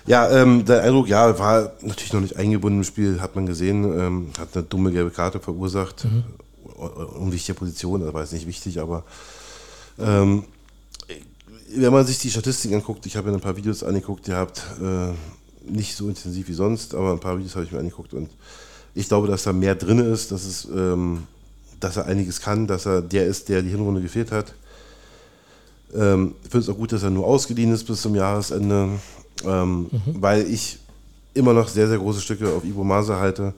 Ja, ähm, der Eindruck, ja, war natürlich noch nicht eingebunden im Spiel, hat man gesehen, ähm, hat eine dumme gelbe Karte verursacht. Mhm. Unwichtige Position, das war jetzt nicht wichtig, aber ähm, wenn man sich die Statistiken anguckt, ich habe mir ein paar Videos angeguckt, ihr habt äh, nicht so intensiv wie sonst, aber ein paar Videos habe ich mir angeguckt und ich glaube, dass da mehr drin ist, dass, es, ähm, dass er einiges kann, dass er der ist, der die Hinrunde gefehlt hat. Ähm, ich finde es auch gut, dass er nur ausgeliehen ist bis zum Jahresende ähm, mhm. weil ich immer noch sehr, sehr große Stücke auf Ivo Mase halte.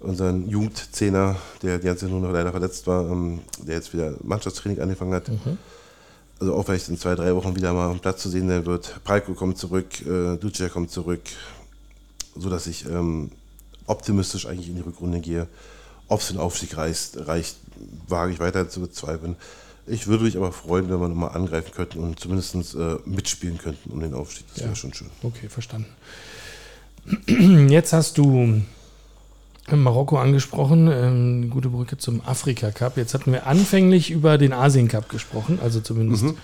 Unseren Jugendzehner, der die ganze Zeit nur noch leider verletzt war, ähm, der jetzt wieder Mannschaftstraining angefangen hat. Mhm. Also auch vielleicht in zwei, drei Wochen wieder mal am Platz zu sehen sein wird. Palko kommt zurück, äh, Duce kommt zurück, sodass ich ähm, optimistisch eigentlich in die Rückrunde gehe. Ob es den Aufstieg reicht, reicht, wage ich weiter zu bezweifeln. Ich würde mich aber freuen, wenn wir nochmal angreifen könnten und zumindest äh, mitspielen könnten um den Aufstieg. Das ja. wäre schon schön. Okay, verstanden. Jetzt hast du Marokko angesprochen, ähm, gute Brücke zum Afrika Cup. Jetzt hatten wir anfänglich über den Asien Cup gesprochen, also zumindest mhm.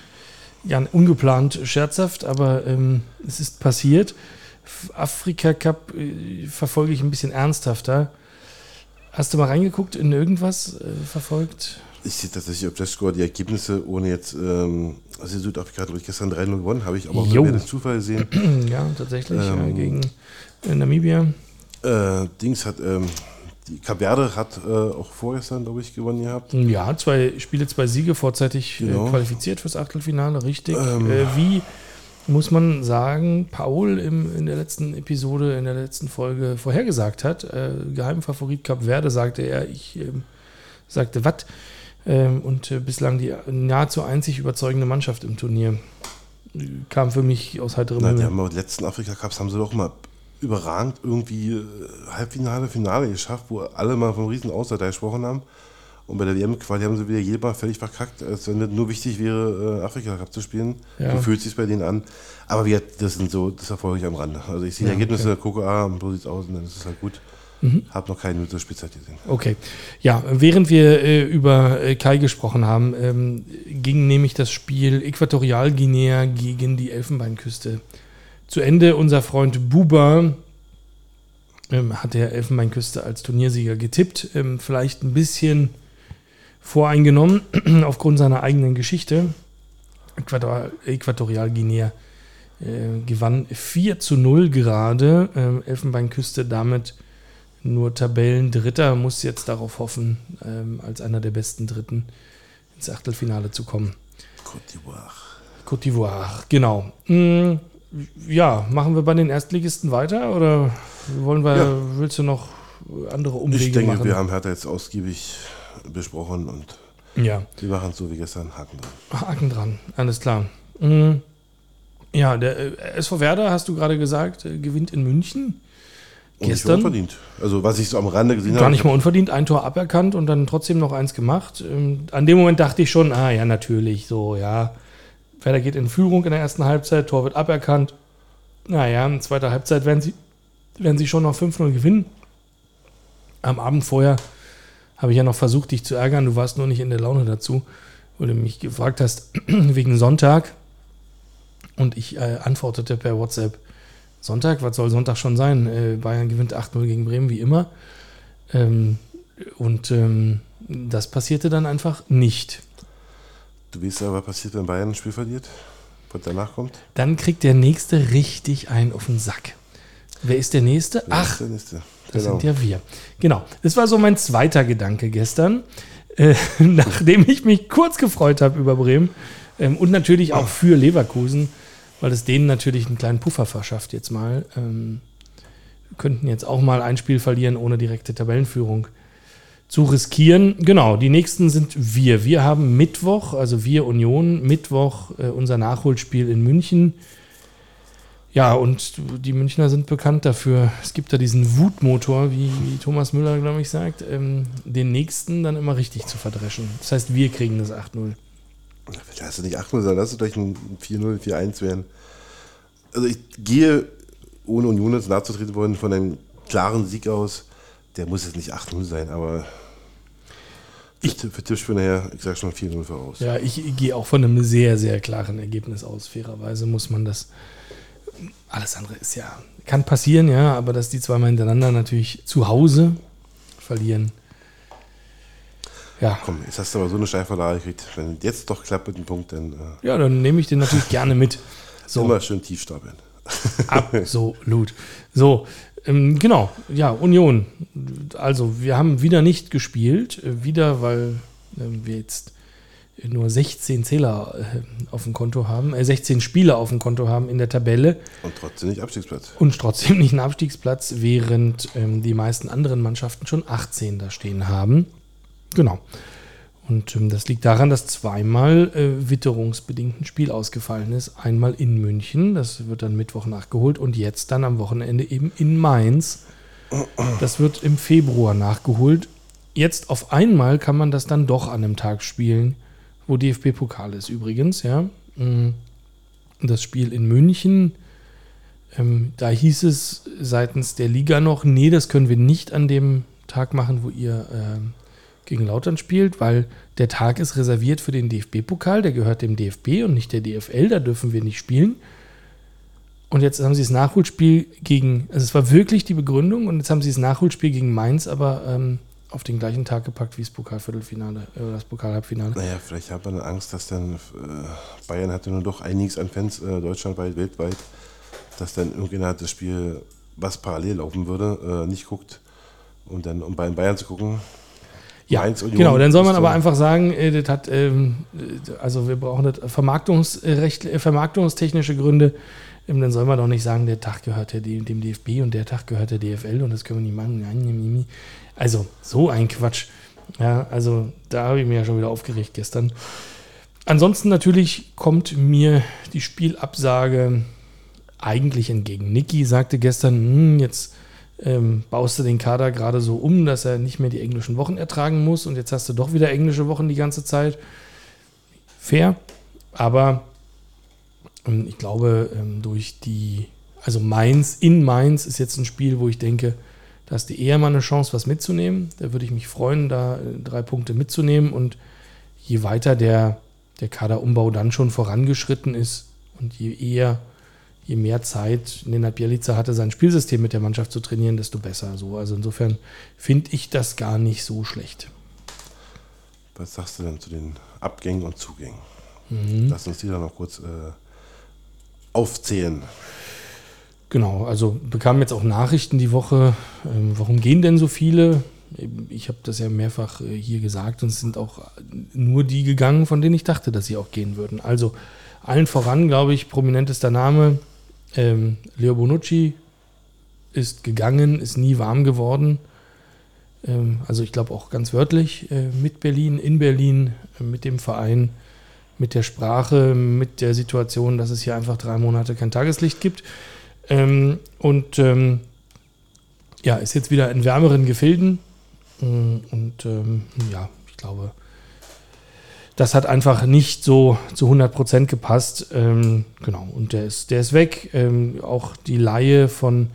ja ungeplant scherzhaft, aber ähm, es ist passiert. Afrika Cup äh, verfolge ich ein bisschen ernsthafter. Hast du mal reingeguckt in irgendwas äh, verfolgt? Ich sehe tatsächlich auf Flashscore die Ergebnisse, ohne jetzt, ähm, also Südafrika hat gestern 3-0 gewonnen, habe ich aber auch den Zufall gesehen. ja, tatsächlich, ähm, ja, gegen äh, Namibia. Äh, Dings hat, ähm, die Kapverde hat äh, auch vorgestern, glaube ich, gewonnen gehabt. Ja, zwei Spiele, zwei Siege vorzeitig äh, genau. qualifiziert fürs Achtelfinale, richtig. Ähm, äh, wie muss man sagen, Paul im, in der letzten Episode, in der letzten Folge vorhergesagt hat, äh, Geheimfavorit Kapverde, sagte er, ich ähm, sagte, was? Ähm, und äh, bislang die nahezu einzig überzeugende Mannschaft im Turnier. Kam für mich aus heiterem Himmel. Die haben die letzten Afrika-Cups haben sie doch mal überragend irgendwie äh, Halbfinale, Finale geschafft, wo alle mal vom riesen gesprochen haben. Und bei der WM-Quali haben sie wieder jedes Mal völlig verkackt, als wenn es nur wichtig wäre, äh, Afrika Cup zu spielen. Ja. So fühlt es sich bei denen an. Aber wir, das sind so, das erfolge ich am Rande. Also ich sehe Ja, die Ergebnisse, gucke, ah, so sieht's aus und dann ist es halt gut. Mhm. Hab noch keine Minute Spielzeit gesehen. Okay. Ja, während wir äh, über äh, Kai gesprochen haben, ähm, ging nämlich das Spiel Äquatorialguinea gegen die Elfenbeinküste zu Ende. Unser Freund Buba ähm, hat der Elfenbeinküste als Turniersieger getippt. Ähm, vielleicht ein bisschen voreingenommen aufgrund seiner eigenen Geschichte. Äquator Äquatorialguinea äh, gewann 4 zu 0 gerade. Ähm, Elfenbeinküste damit nur Tabellendritter, muss jetzt darauf hoffen, ähm, als einer der besten Dritten ins Achtelfinale zu kommen. Côte d'Ivoire. Côte d'Ivoire, genau. Mm, ja, machen wir bei den Erstligisten weiter oder wollen wir, Ja. willst du noch andere Umwege Ich denke, machen? wir haben Hertha jetzt ausgiebig besprochen und ja, wir machen es so wie gestern, Haken dran. Haken dran, alles klar. Mm, ja, der äh, SV Werder, hast du gerade gesagt, äh, gewinnt in München. Und nicht Gestern? unverdient. Also was ich so am Rande gesehen habe. Gar nicht mal unverdient, ein Tor aberkannt und dann trotzdem noch eins gemacht. Ähm, An dem Moment dachte ich schon, ah ja, natürlich, so, ja. Werder geht in Führung in der ersten Halbzeit, Tor wird aberkannt. Naja, in zweiter Halbzeit werden sie, werden sie schon noch 5-0 gewinnen. Am Abend vorher habe ich ja noch versucht, dich zu ärgern. Du warst nur nicht in der Laune dazu, weil du mich gefragt hast, wegen Sonntag. Und ich äh, antwortete per WhatsApp, Sonntag, was soll Sonntag schon sein? Äh, Bayern gewinnt 8-0 gegen Bremen, wie immer. Ähm, und ähm, das passierte dann einfach nicht. Du weißt ja, was passiert, wenn Bayern ein Spiel verliert? Was danach kommt? Dann kriegt der Nächste richtig einen auf den Sack. Wer ist der Nächste? Wer Ach, ist der Nächste? Das Genau. sind ja wir. Genau. Das war so mein zweiter Gedanke gestern, äh, nachdem ich mich kurz gefreut habe über Bremen ähm, und natürlich auch für Leverkusen, weil es denen natürlich einen kleinen Puffer verschafft jetzt mal. Ähm, wir könnten jetzt auch mal ein Spiel verlieren, ohne direkte Tabellenführung zu riskieren. Genau, die nächsten sind wir. Wir haben Mittwoch, also wir Union, Mittwoch äh, unser Nachholspiel in München. Ja, und die Münchner sind bekannt dafür. Es gibt da diesen Wutmotor, wie, wie Thomas Müller, glaube ich, sagt, ähm, den nächsten dann immer richtig zu verdreschen. Das heißt, wir kriegen das 8-0. Lass du nicht 8-0 sein, lass es doch ein 4-0, 4-1 werden. Also ich gehe, ohne Union jetzt nachzutreten wollen, von einem klaren Sieg aus. Der muss jetzt nicht 8-0 sein, aber ich, für, für Tippspiel nachher, ich sag schon 4-0 voraus. Ja, ich gehe auch von einem sehr, sehr klaren Ergebnis aus. Fairerweise muss man das. Alles andere ist ja, kann passieren, ja, aber dass die zweimal hintereinander natürlich zu Hause verlieren. Ja, Komm, jetzt hast du aber so eine Steilvorlage gekriegt. Wenn jetzt doch klappt mit dem Punkt, dann äh, ja, dann nehme ich den natürlich gerne mit. So. immer schön tief stapeln. Absolut. So, ähm, genau, ja, Union. Also, wir haben wieder nicht gespielt, äh, wieder, weil ähm, wir jetzt nur 16 Zähler äh, auf dem Konto haben, äh, 16 Spieler auf dem Konto haben in der Tabelle Und trotzdem nicht Abstiegsplatz. und trotzdem nicht einen Abstiegsplatz, während ähm, die meisten anderen Mannschaften schon 18 da stehen haben. Genau. Und ähm, das liegt daran, dass zweimal äh, witterungsbedingt ein Spiel ausgefallen ist. Einmal in München, das wird dann Mittwoch nachgeholt, und jetzt dann am Wochenende eben in Mainz. Das wird im Februar nachgeholt. Jetzt auf einmal kann man das dann doch an einem Tag spielen, wo DFB-Pokal ist übrigens, ja. Mm. Das Spiel in München, ähm, da hieß es seitens der Liga noch, nee, das können wir nicht an dem Tag machen, wo ihr ähm, gegen Lautern spielt, weil der Tag ist reserviert für den DFB-Pokal, der gehört dem DFB und nicht der DFL, da dürfen wir nicht spielen. Und jetzt haben sie das Nachholspiel gegen, also es war wirklich die Begründung, und jetzt haben sie das Nachholspiel gegen Mainz aber ähm, auf den gleichen Tag gepackt wie das Pokalviertelfinale, äh, oder das Pokalhalbfinale. Naja, vielleicht hat man Angst, dass dann äh, Bayern hatte nur doch einiges an Fans, äh, deutschlandweit, weltweit, dass dann irgendjemand das Spiel, was parallel laufen würde, äh, nicht guckt. Und dann, um bei Bayern zu gucken, Ja, Mainz, Union, genau. Dann soll man aber einfach sagen, äh, das hat, ähm, äh, also wir brauchen das Vermarktungsrecht, äh, vermarktungstechnische Gründe. Ähm, dann soll man doch nicht sagen, der Tag gehört dem DFB und der Tag gehört der DFL und das können wir nicht machen. Also so ein Quatsch. Ja, also da habe ich mich ja schon wieder aufgeregt gestern. Ansonsten natürlich kommt mir die Spielabsage eigentlich entgegen. Niki sagte gestern, hm, jetzt ähm, baust du den Kader gerade so um, dass er nicht mehr die englischen Wochen ertragen muss und jetzt hast du doch wieder englische Wochen die ganze Zeit. Fair, aber ähm, ich glaube, ähm, durch die, also Mainz, in Mainz ist jetzt ein Spiel, wo ich denke, da hast du eher mal eine Chance, was mitzunehmen. Da würde ich mich freuen, da äh, drei Punkte mitzunehmen und je weiter der, der Kaderumbau dann schon vorangeschritten ist und je eher je mehr Zeit Nenad Bielica hatte, sein Spielsystem mit der Mannschaft zu trainieren, desto besser. So, also insofern finde ich das gar nicht so schlecht. Was sagst du denn zu den Abgängen und Zugängen? Mhm. Lass uns die dann noch kurz äh, aufzählen. Genau, also bekamen jetzt auch Nachrichten die Woche, ähm, warum gehen denn so viele? Ich habe das ja mehrfach äh, hier gesagt und es sind auch nur die gegangen, von denen ich dachte, dass sie auch gehen würden. Also allen voran, glaube ich, prominentester Name, ähm, Leo Bonucci ist gegangen, ist nie warm geworden. Ähm, also ich glaube auch ganz wörtlich äh, mit Berlin, in Berlin, äh, mit dem Verein, mit der Sprache, mit der Situation, dass es hier einfach drei Monate kein Tageslicht gibt. Ähm, und ähm, ja, ist jetzt wieder in wärmeren Gefilden. Mm, und ähm, ja, ich glaube, das hat einfach nicht so zu 100 Prozent gepasst. Ähm, genau, und der ist, der ist weg. Ähm, auch die Laie von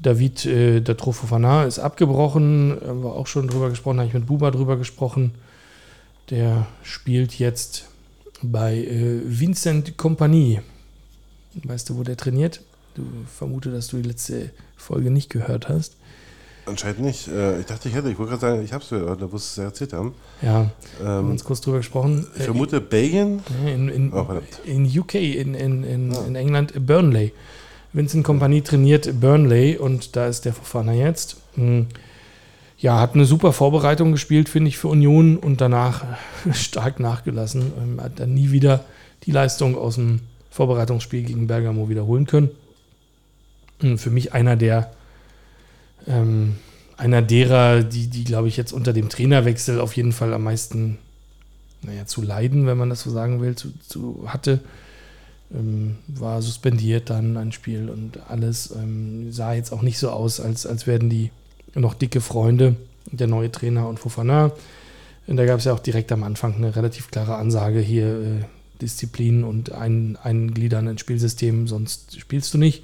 David äh, Datrofofana ist abgebrochen. Haben wir auch schon drüber gesprochen, habe ich mit Buba drüber gesprochen. Der spielt jetzt bei äh, Vincent Compagnie. Weißt du, wo der trainiert? Du vermute, dass du die letzte Folge nicht gehört hast. Anscheinend nicht. Äh, ich dachte, ich hätte. Ich wollte gerade sagen, ich habe es gehört, da wusste es ja erzählt haben. Ja, ähm, haben uns kurz drüber gesprochen. Ich vermute Belgien? In, in, oh, in UK, in, in, in, ah. in England, Burnley. Vincent Kompanie trainiert Burnley und da ist der Fofana jetzt. Hm. Ja, hat eine super Vorbereitung gespielt, finde ich, für Union und danach stark nachgelassen. Ähm, hat dann nie wieder die Leistung aus dem Vorbereitungsspiel gegen Bergamo wiederholen können. Hm, für mich einer der ähm, einer derer, die, die glaube ich, jetzt unter dem Trainerwechsel auf jeden Fall am meisten naja, zu leiden, wenn man das so sagen will, zu, zu hatte. Ähm, war suspendiert dann ein Spiel und alles. Ähm, sah jetzt auch nicht so aus, als, als werden die noch dicke Freunde, der neue Trainer und Fofana. Und da gab es ja auch direkt am Anfang eine relativ klare Ansage hier, äh, Disziplin und ein, eingliedern ins Spielsystem, sonst spielst du nicht.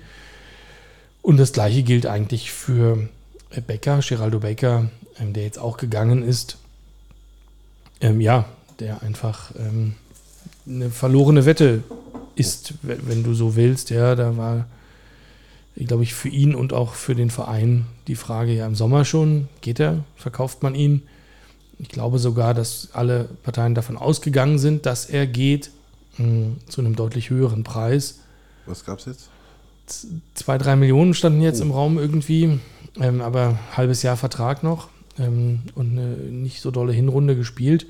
Und das gleiche gilt eigentlich für Becker, Geraldo Becker, ähm, der jetzt auch gegangen ist. Ähm, ja, der einfach ähm, eine verlorene Wette ist, wenn du so willst. Ja, da war, glaube ich, für ihn und auch für den Verein die Frage ja im Sommer schon, geht er, verkauft man ihn? Ich glaube sogar, dass alle Parteien davon ausgegangen sind, dass er geht mh, hm, zu einem deutlich höheren Preis. Was gab es jetzt? Zwei, drei Millionen standen jetzt oh. im Raum irgendwie, ähm, aber halbes Jahr Vertrag noch ähm, und eine nicht so dolle Hinrunde gespielt.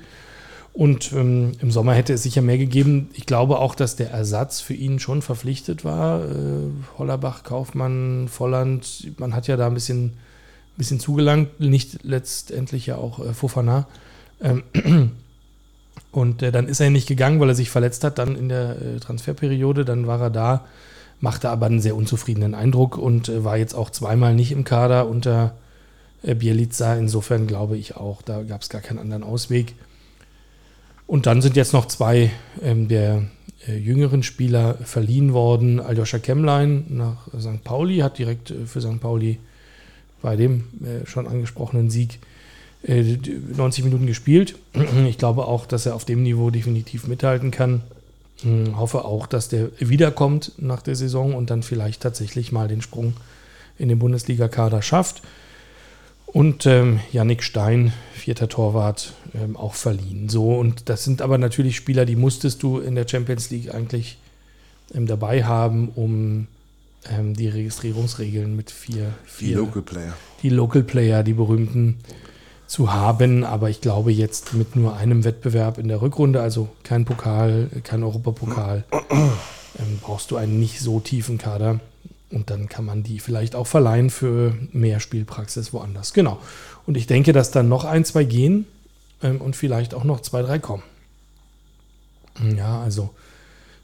Und ähm, im Sommer hätte es sicher mehr gegeben. Ich glaube auch, dass der Ersatz für ihn schon verpflichtet war. Äh, Hollerbach, Kaufmann, Volland, man hat ja da ein bisschen, bisschen zugelangt, nicht letztendlich ja auch äh, Fofana. Ähm, und äh, dann ist er nicht gegangen, weil er sich verletzt hat, dann in der äh, Transferperiode. Dann war er da machte aber einen sehr unzufriedenen Eindruck und äh, war jetzt auch zweimal nicht im Kader unter äh, Bielica. Insofern glaube ich auch, da gab es gar keinen anderen Ausweg. Und dann sind jetzt noch zwei ähm, der äh, jüngeren Spieler verliehen worden. Aljoscha Kemmlein nach St. Pauli hat direkt äh, für St. Pauli bei dem äh, schon angesprochenen Sieg 90 äh, Minuten gespielt. Ich glaube auch, dass er auf dem Niveau definitiv mithalten kann. Hm, hoffe auch, dass der wiederkommt nach der Saison und dann vielleicht tatsächlich mal den Sprung in den Bundesliga-Kader schafft. Und ähm, Yannick Stein, vierter Torwart, ähm, auch verliehen. So, und das sind aber natürlich Spieler, die musstest du in der Champions League eigentlich ähm, dabei haben, um ähm, die Registrierungsregeln mit vier, vier. Die Local Player. Die Local Player, die berühmten zu haben. Aber ich glaube, jetzt mit nur einem Wettbewerb in der Rückrunde, also kein Pokal, kein Europapokal, ähm, brauchst du einen nicht so tiefen Kader. Und dann kann man die vielleicht auch verleihen für mehr Spielpraxis woanders. Genau. Und ich denke, dass dann noch ein, zwei gehen ähm, und vielleicht auch noch zwei, drei kommen. Ja, also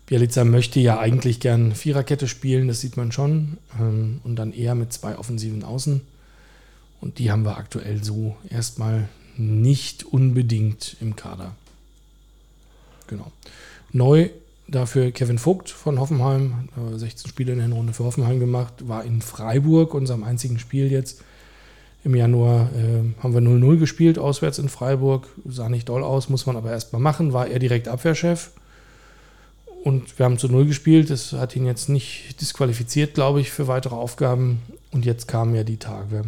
Bielica möchte ja eigentlich gern Viererkette spielen, das sieht man schon. Ähm, und dann eher mit zwei offensiven Außen. Und die haben wir aktuell so erstmal nicht unbedingt im Kader. Genau. Neu dafür Kevin Vogt von Hoffenheim, 16 Spiele in der Runde für Hoffenheim gemacht, war in Freiburg, unserem einzigen Spiel jetzt. Im Januar äh, haben wir 0-0 gespielt, auswärts in Freiburg. Sah nicht doll aus, muss man aber erstmal machen. War er direkt Abwehrchef. Und wir haben zu 0 gespielt. Das hat ihn jetzt nicht disqualifiziert, glaube ich, für weitere Aufgaben. Und jetzt kamen ja die Tage.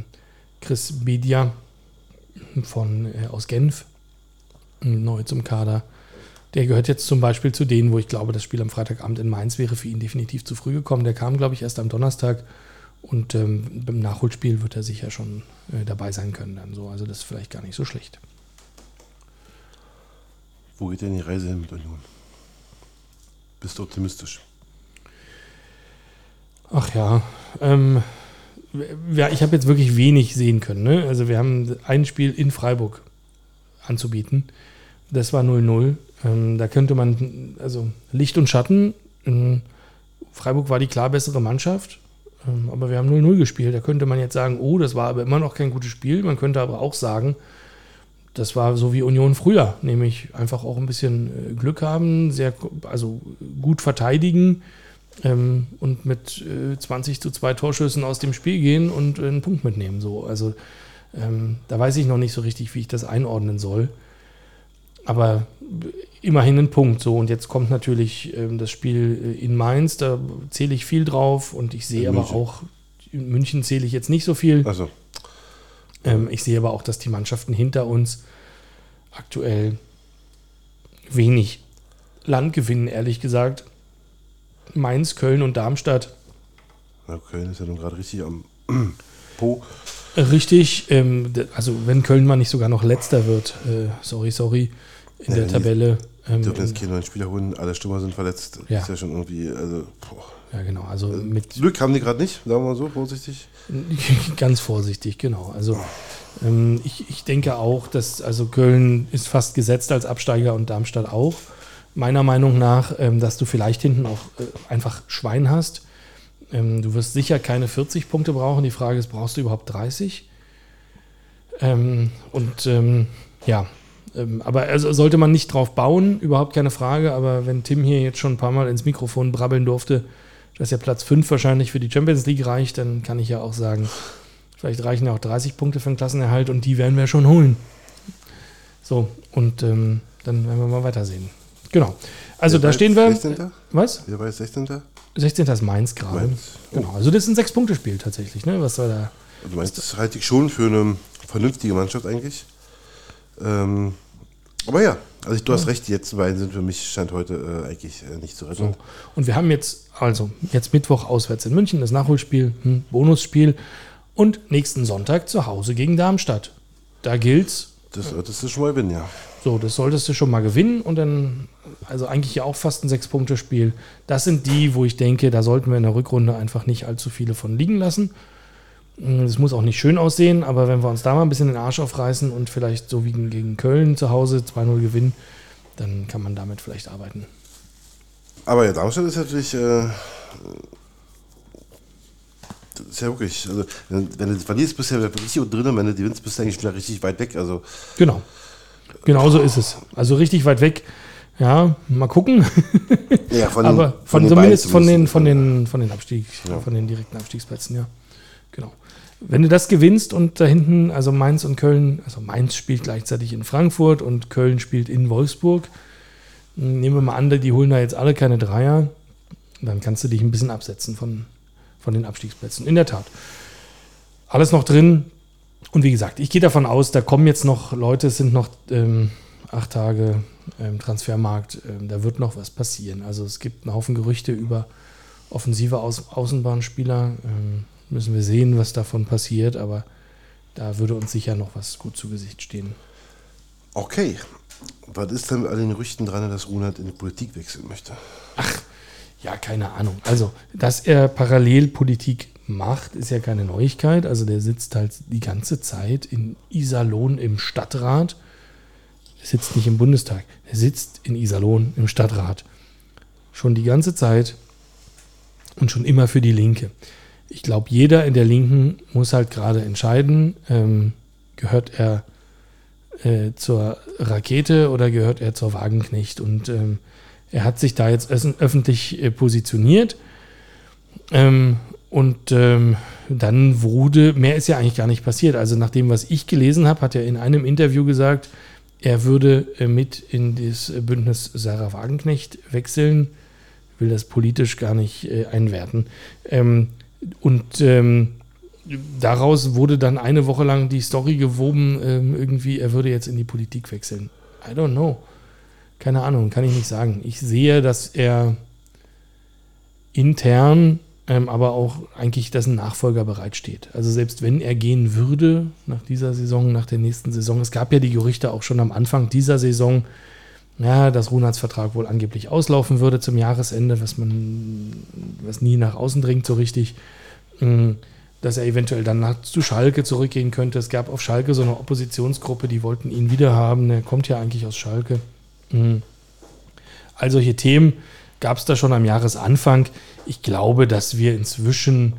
Chris Bedia von, äh, aus Genf, neu zum Kader. Der gehört jetzt zum Beispiel zu denen, wo ich glaube, das Spiel am Freitagabend in Mainz wäre für ihn definitiv zu früh gekommen. Der kam, glaube ich, erst am Donnerstag und ähm, beim Nachholspiel wird er sicher schon äh, dabei sein können. Dann so. Also das ist vielleicht gar nicht so schlecht. Wo geht denn die Reise hin mit Union? Bist du optimistisch? Ach ja, ähm, ja ich habe jetzt wirklich wenig sehen können. Ne? Also wir haben ein Spiel in Freiburg anzubieten. Das war 0-0. Ähm, da könnte man, also Licht und Schatten. Ähm, Freiburg war die klar bessere Mannschaft, ähm, aber wir haben 0-0 gespielt. Da könnte man jetzt sagen, oh, das war aber immer noch kein gutes Spiel. Man könnte aber auch sagen, das war so wie Union früher, nämlich einfach auch ein bisschen äh, Glück haben, sehr, also gut verteidigen ähm, und mit äh, 20 zu 2 Torschüssen aus dem Spiel gehen und äh, einen Punkt mitnehmen. So. Also ähm, da weiß ich noch nicht so richtig, wie ich das einordnen soll. Aber immerhin ein Punkt. So, und jetzt kommt natürlich ähm, das Spiel äh, in Mainz, da zähle ich viel drauf und ich sehe aber München. auch, in München zähle ich jetzt nicht so viel. Also, Ähm, ich sehe aber auch, dass die Mannschaften hinter uns aktuell wenig Land gewinnen, ehrlich gesagt. Mainz, Köln und Darmstadt na, Köln ist ja nun gerade richtig am Po. Richtig, ähm, also wenn Köln mal nicht sogar noch letzter wird, äh, sorry, sorry, in Ja, der Tabelle. Ähm, dürfen jetzt keine neuen Spieler holen, alle Stürmer sind verletzt. Ja. Ist ja schon irgendwie, also, boah. ja, genau, also mit Glück haben die gerade nicht, sagen wir mal so, vorsichtig. ganz vorsichtig, genau. Also ähm, ich, ich denke auch, dass also Köln ist fast gesetzt als Absteiger und Darmstadt auch. Meiner Meinung nach, ähm, dass du vielleicht hinten auch äh, einfach Schwein hast. Ähm, du wirst sicher keine 40 Punkte brauchen. Die Frage ist, brauchst du überhaupt 30? Ähm, und ja, aber also sollte man nicht drauf bauen, überhaupt keine Frage. Aber wenn Tim hier jetzt schon ein paar Mal ins Mikrofon brabbeln durfte, dass ja Platz 5 wahrscheinlich für die Champions League reicht, dann kann ich ja auch sagen, vielleicht reichen ja auch 30 Punkte für den Klassenerhalt und die werden wir schon holen. So, und ähm, dann werden wir mal weitersehen. Genau. Also da war stehen jetzt wir. 16.? Was? Wer war jetzt 16.? 16. ist Mainz gerade. Mainz. Oh. Genau. Also das ist ein Sechs-Punkte-Spiel tatsächlich, ne? Was soll da. Du meinst, das halte ich schon für eine vernünftige Mannschaft eigentlich. Ähm, aber ja, also ich, du hast recht, die letzten beiden sind für mich Stand heute äh, eigentlich äh, nicht zu retten. So. Und wir haben jetzt, also jetzt Mittwoch auswärts in München, das Nachholspiel, hm, Bonusspiel und nächsten Sonntag zu Hause gegen Darmstadt. Da gilt's, Das solltest du schon mal gewinnen, ja. So, das solltest du schon mal gewinnen und dann, also eigentlich ja auch fast ein Sechs-Punkte-Spiel. Das sind die, wo ich denke, da sollten wir in der Rückrunde einfach nicht allzu viele von liegen lassen. Es muss auch nicht schön aussehen, aber wenn wir uns da mal ein bisschen den Arsch aufreißen und vielleicht so wie gegen Köln zu Hause 2-0 gewinnen, dann kann man damit vielleicht arbeiten. Aber ja, Darmstadt ist natürlich. Äh, das ist ja wirklich. Also, wenn, du verlierst, bist du ja richtig unten drin und wenn du gewinnst, bist du eigentlich wieder richtig weit weg. Also, Genau. Genau so ist es. Also richtig weit weg. Ja, mal gucken. ja, von Aber von, den zumindest von den, von den, von den Abstieg, Ja. von den direkten Abstiegsplätzen, ja. Genau. Wenn du das gewinnst und da hinten, also Mainz und Köln, also Mainz spielt gleichzeitig in Frankfurt und Köln spielt in Wolfsburg. Nehmen wir mal an, die holen da jetzt alle keine Dreier. Dann kannst du dich ein bisschen absetzen von, von den Abstiegsplätzen. In der Tat. Alles noch drin. Und wie gesagt, ich gehe davon aus, da kommen jetzt noch Leute, es sind noch ähm, acht Tage ähm, Transfermarkt, ähm, da wird noch was passieren. Also es gibt einen Haufen Gerüchte über offensive Aus Außenbahnspieler. Ähm, müssen wir sehen, was davon passiert, aber da würde uns sicher noch was gut zu Gesicht stehen. Okay. Was ist denn mit all den Gerüchten dran, dass Runert in die Politik wechseln möchte? Ja, keine Ahnung. Also, dass er Parallelpolitik macht, ist ja keine Neuigkeit. Also, der sitzt halt die ganze Zeit in Iserlohn im Stadtrat. Er sitzt nicht im Bundestag. Er sitzt in Iserlohn im Stadtrat. Schon die ganze Zeit und schon immer für die Linke. Ich glaube, jeder in der Linken muss halt gerade entscheiden, ähm, gehört er äh, zur Rakete oder gehört er zur Wagenknecht? Und ähm, er hat sich da jetzt öffentlich äh, positioniert. Ähm, und ähm, dann wurde, mehr ist ja eigentlich gar nicht passiert. Also nach dem, was ich gelesen habe, hat er in einem Interview gesagt, er würde äh, mit in das Bündnis Sarah Wagenknecht wechseln. Will das politisch gar nicht äh, einwerten. Ähm, und ähm, daraus wurde dann eine Woche lang die Story gewoben, ähm, irgendwie, er würde jetzt in die Politik wechseln. I don't know. Keine Ahnung, kann ich nicht sagen. Ich sehe, dass er intern, ähm, aber auch eigentlich, dass ein Nachfolger bereitsteht. Also selbst wenn er gehen würde nach dieser Saison, nach der nächsten Saison, es gab ja die Gerüchte auch schon am Anfang dieser Saison, ja, dass Runats Vertrag wohl angeblich auslaufen würde zum Jahresende, was man, was nie nach außen dringt so richtig. Ähm, dass er eventuell dann zu Schalke zurückgehen könnte. Es gab auf Schalke so eine Oppositionsgruppe, die wollten ihn wieder haben. Er kommt ja eigentlich aus Schalke. Mhm. All solche Themen gab es da schon am Jahresanfang. Ich glaube, dass wir inzwischen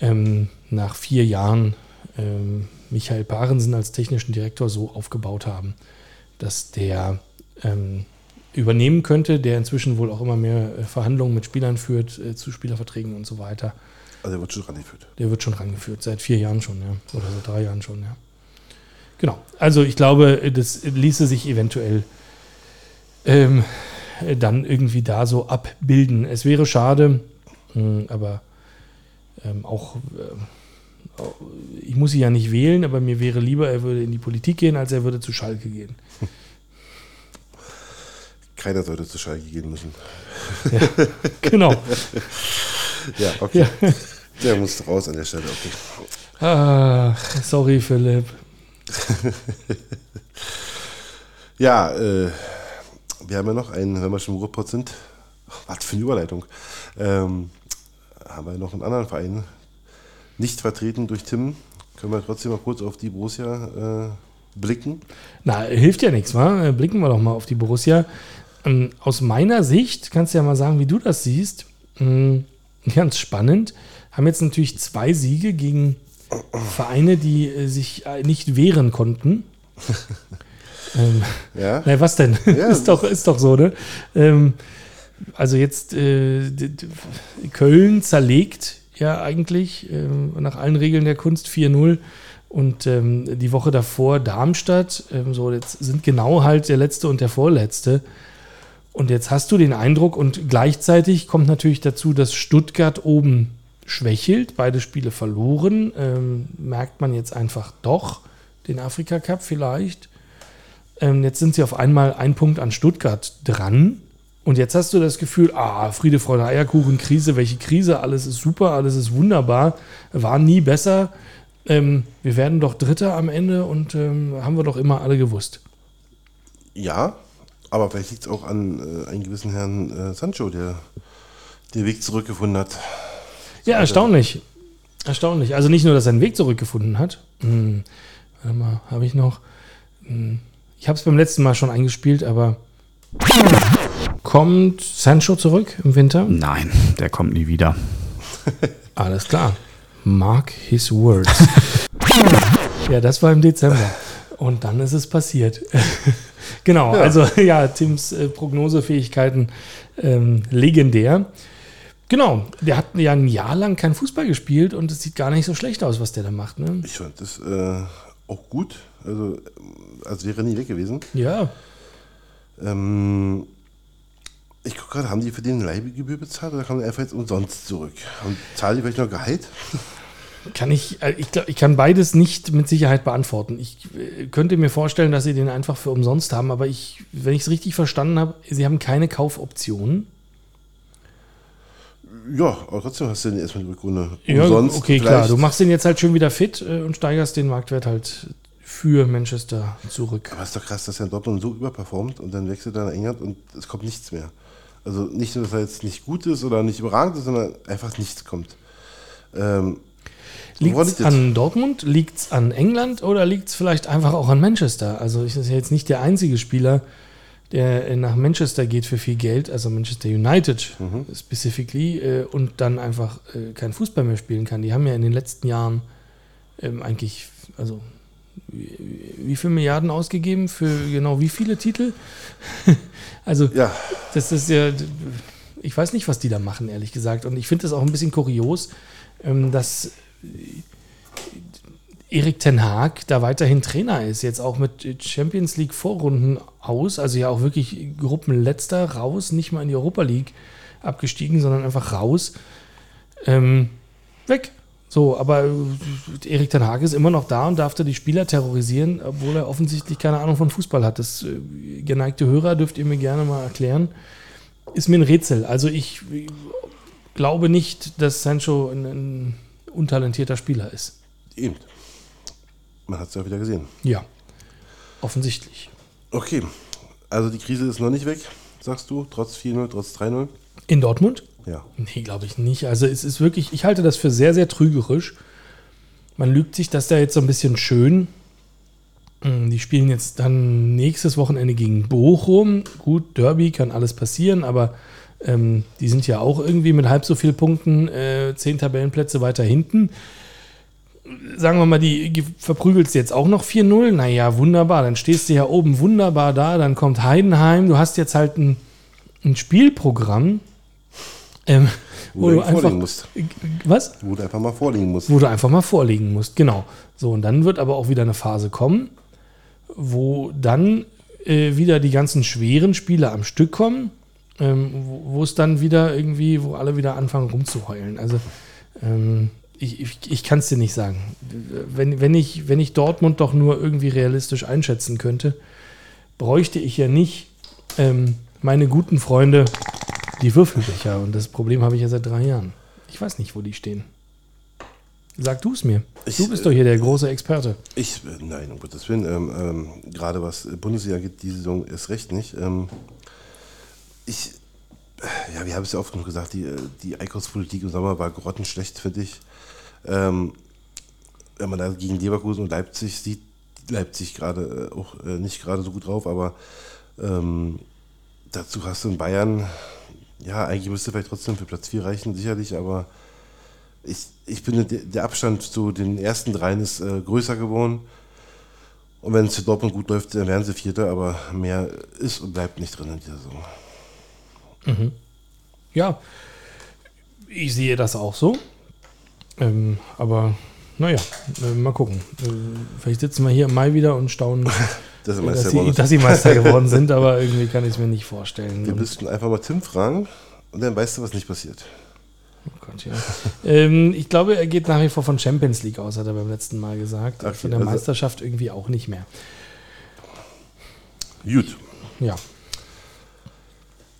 ähm, nach vier Jahren ähm, Michael Parensen als technischen Direktor so aufgebaut haben, dass der ähm, übernehmen könnte, der inzwischen wohl auch immer mehr äh, Verhandlungen mit Spielern führt, äh, zu Spielerverträgen und so weiter. Also der wird schon rangeführt. Der wird schon rangeführt, seit vier Jahren schon, ja. Oder seit drei Jahren schon, ja. Genau. Also ich glaube, das ließe sich eventuell ähm, dann irgendwie da so abbilden. Es wäre schade, hm, aber ähm, auch, äh, ich muss sie ja nicht wählen, aber mir wäre lieber, er würde in die Politik gehen, als er würde zu Schalke gehen. Keiner sollte zu Schalke gehen müssen. Ja, genau. ja, okay. Ja. Der muss raus an der Stelle, okay. Ah, sorry, Philipp. ja, äh, wir haben ja noch einen, wenn wir schon im Ruhrpott sind, was für eine Überleitung, ähm, haben wir noch einen anderen Verein, nicht vertreten durch Tim. Können wir trotzdem mal kurz auf die Borussia äh, blicken? Na, hilft ja nichts, wa? Blicken wir doch mal auf die Borussia. Ähm, aus meiner Sicht, kannst du ja mal sagen, wie du das siehst, ähm, ganz spannend, haben jetzt natürlich zwei Siege gegen Vereine, die äh, sich äh, nicht wehren konnten. ähm, ja. Na, was denn? Ja. ist, doch, ist doch so, ne? Ähm, also jetzt äh, Köln zerlegt ja eigentlich äh, nach allen Regeln der Kunst 4-0 und ähm, die Woche davor Darmstadt. Ähm, so jetzt sind genau halt der letzte und der vorletzte. Und jetzt hast du den Eindruck und gleichzeitig kommt natürlich dazu, dass Stuttgart oben schwächelt, beide Spiele verloren. Ähm, merkt man jetzt einfach doch den Afrika Cup vielleicht. Ähm, jetzt sind sie auf einmal ein Punkt an Stuttgart dran. Und jetzt hast du das Gefühl, ah, Friede, Freude, Eierkuchen, Krise, welche Krise, alles ist super, alles ist wunderbar, war nie besser. Ähm, wir werden doch Dritter am Ende und ähm, haben wir doch immer alle gewusst. Ja, aber vielleicht liegt es auch an äh, einem gewissen Herrn äh, Sancho, der den Weg zurückgefunden hat. Ja, erstaunlich. Erstaunlich. Also nicht nur, dass er einen Weg zurückgefunden hat. Hm, warte mal, habe ich noch. Hm, ich habe es beim letzten Mal schon eingespielt, aber kommt Sancho zurück im Winter? Nein, der kommt nie wieder. Alles klar. Mark his words. ja, das war im Dezember. Und dann ist es passiert. genau, ja. also ja, Tims äh, Prognosefähigkeiten ähm, legendär. Genau, der hat ja ein Jahr lang kein Fußball gespielt und es sieht gar nicht so schlecht aus, was der da macht. Ne? Ich fand das äh, auch gut. Also, als wäre nie weg gewesen. Ja. Ähm, ich gucke gerade, haben die für den Leihgebühr bezahlt oder kommen die einfach jetzt umsonst zurück? Und zahlen die vielleicht noch Gehalt? Kann ich, äh, ich, glaub, ich kann beides nicht mit Sicherheit beantworten. Ich äh, könnte mir vorstellen, dass sie den einfach für umsonst haben, aber ich, wenn ich es richtig verstanden habe, sie haben keine Kaufoptionen. Ja, aber trotzdem hast du den erstmal die Rückrunde ja, umsonst. Okay, klar. Du machst den jetzt halt schön wieder fit äh, und steigerst den Marktwert halt für Manchester zurück. Aber ist doch krass, dass er in Dortmund so überperformt und dann wechselt er nach England und es kommt nichts mehr. Also nicht nur, dass er jetzt nicht gut ist oder nicht überragend ist, sondern einfach nichts kommt. Ähm, liegt es an Dortmund, liegt es an England oder liegt es vielleicht einfach auch an Manchester? Also ich ist ja jetzt nicht der einzige Spieler, der äh, nach Manchester geht für viel Geld, also Manchester United specifically, äh, und dann einfach äh, kein Fußball mehr spielen kann. Die haben ja in den letzten Jahren ähm, eigentlich, also wie, viele Milliarden ausgegeben für genau wie viele Titel? also Ja, das ist ja, ich weiß nicht, was die da machen, ehrlich gesagt. Und ich finde es auch ein bisschen kurios, ähm, dass Erik Ten Haag da weiterhin Trainer ist, jetzt auch mit Champions League Vorrunden aus, also ja auch wirklich Gruppenletzter raus, nicht mal in die Europa League abgestiegen, sondern einfach raus. Ähm, weg. So, aber äh, Erik Ten Haag ist immer noch da und darf da die Spieler terrorisieren, obwohl er offensichtlich keine Ahnung von Fußball hat. Das äh, geneigte Hörer dürft ihr mir gerne mal erklären. Ist mir ein Rätsel. Also ich äh, glaube nicht, dass Sancho ein, ein untalentierter Spieler ist. eben. Man hat es ja wieder gesehen. Ja, offensichtlich. Okay, also die Krise ist noch nicht weg, sagst du, trotz 4-0, trotz 3-0? In Dortmund? Ja. Nee, glaube ich nicht. Also es ist wirklich, ich halte das für sehr, sehr trügerisch. Man lügt sich das da jetzt so ein bisschen schön. Mm, Die spielen jetzt dann nächstes Wochenende gegen Bochum. Gut, Derby kann alles passieren, aber ähm, die sind ja auch irgendwie mit halb so viel Punkten äh, zehn Tabellenplätze weiter hinten. Sagen wir mal, die ge- verprügelst jetzt auch noch 4-0. Naja, wunderbar. Dann stehst du ja oben wunderbar da. Dann kommt Heidenheim. Du hast jetzt halt ein, ein Spielprogramm. Ähm, Wo du vorlegen musst. Was? Wo du einfach mal vorlegen musst. Wo du einfach mal vorlegen musst, genau. So, und dann wird aber auch wieder eine Phase kommen, wo dann äh, wieder die ganzen schweren Spiele am Stück kommen, ähm, wo, wo es dann wieder irgendwie, wo alle wieder anfangen rumzuheulen. Also, ähm, ich, ich, ich kann es dir nicht sagen. Wenn, wenn, ich, wenn ich Dortmund doch nur irgendwie realistisch einschätzen könnte, bräuchte ich ja nicht ähm, meine guten Freunde, die Würfelbecher. Und das Problem habe ich ja seit drei Jahren. Ich weiß nicht, wo die stehen. Sag du es mir. Ich, du bist doch hier der große Experte. Ich, äh, nein, um Gottes Willen, ähm, ähm, gerade was Bundesliga geht, die Saison ist recht nicht. Ähm, ich, äh, ja, wir haben es ja oft genug gesagt, die, äh, die Einkaufspolitik im Sommer war grottenschlecht, finde ich. Ähm, wenn man da gegen Leverkusen und Leipzig sieht, Leipzig gerade äh, auch äh, nicht gerade so gut drauf, aber ähm, dazu hast du in Bayern, ja, eigentlich müsste vielleicht trotzdem für Platz 4 reichen, sicherlich, aber ich, ich finde, der, Abstand zu den ersten dreien ist äh, größer geworden. Und wenn es für Dortmund gut läuft, dann werden sie Vierter, aber mehr ist und bleibt nicht drin in dieser Saison. Ja, ich sehe das auch so. Ähm, aber naja, äh, mal gucken. Äh, vielleicht sitzen wir hier im Mai wieder und staunen, Dass, Meister sie, geworden. dass sie Meister geworden sind, aber irgendwie kann ich es mir nicht vorstellen. Wir müssten einfach mal Tim fragen und dann weißt du, was nicht passiert. Oh Gott, ja. ähm, ich glaube, er geht nach wie vor von Champions League aus, hat er beim letzten Mal gesagt. Okay, von der also- Meisterschaft irgendwie auch nicht mehr. Gut. Ja.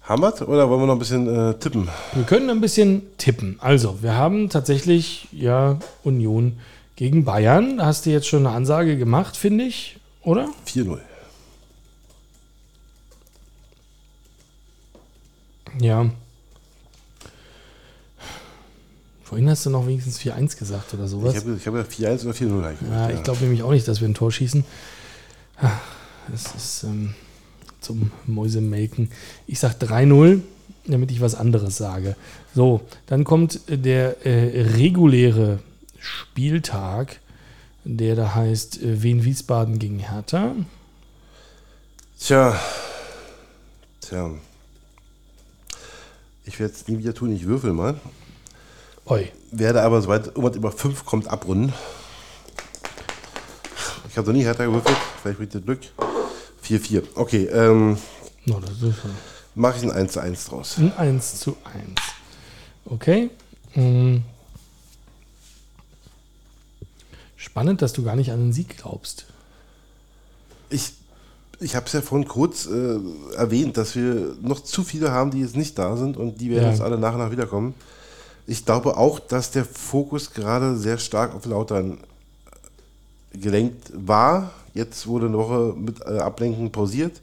Wir's oder wollen wir noch ein bisschen äh, tippen? Wir können ein bisschen tippen. Also, wir haben tatsächlich ja Union gegen Bayern. Da hast du jetzt schon eine Ansage gemacht, finde ich, oder? 4-0. Ja. Vorhin hast du noch wenigstens 4-1 gesagt oder sowas. Ich habe ich hab ja 4-1 oder 4-0 eigentlich ja, gesagt, ich glaube nämlich auch nicht, dass wir ein Tor schießen. Das ist ähm, zum Mäusemelken. Ich sage 3-0, damit ich was anderes sage. So, dann kommt der äh, reguläre Spieltag, der da heißt äh, Wien-Wiesbaden gegen Hertha. Tja. Tja. Ich werde es nie wieder tun, ich würfel mal. Oi. Werde aber, sobald irgendwas über 5 kommt, abrunden. Ich habe noch nie härter gewürfelt, vielleicht bringt ihr Glück. 4-4. Okay, ähm, No, das ist mache ich ein 1 zu 1 draus. ein 1 zu 1. Okay. Mm. Spannend, dass du gar nicht an den Sieg glaubst. Ich, ich habe es ja vorhin kurz äh, erwähnt, dass wir noch zu viele haben, die jetzt nicht da sind und die werden Ja. jetzt alle nach und nach wiederkommen. Ich glaube auch, dass der Fokus gerade sehr stark auf Lautern äh, gelenkt war. Jetzt wurde eine Woche mit äh, Ablenken pausiert.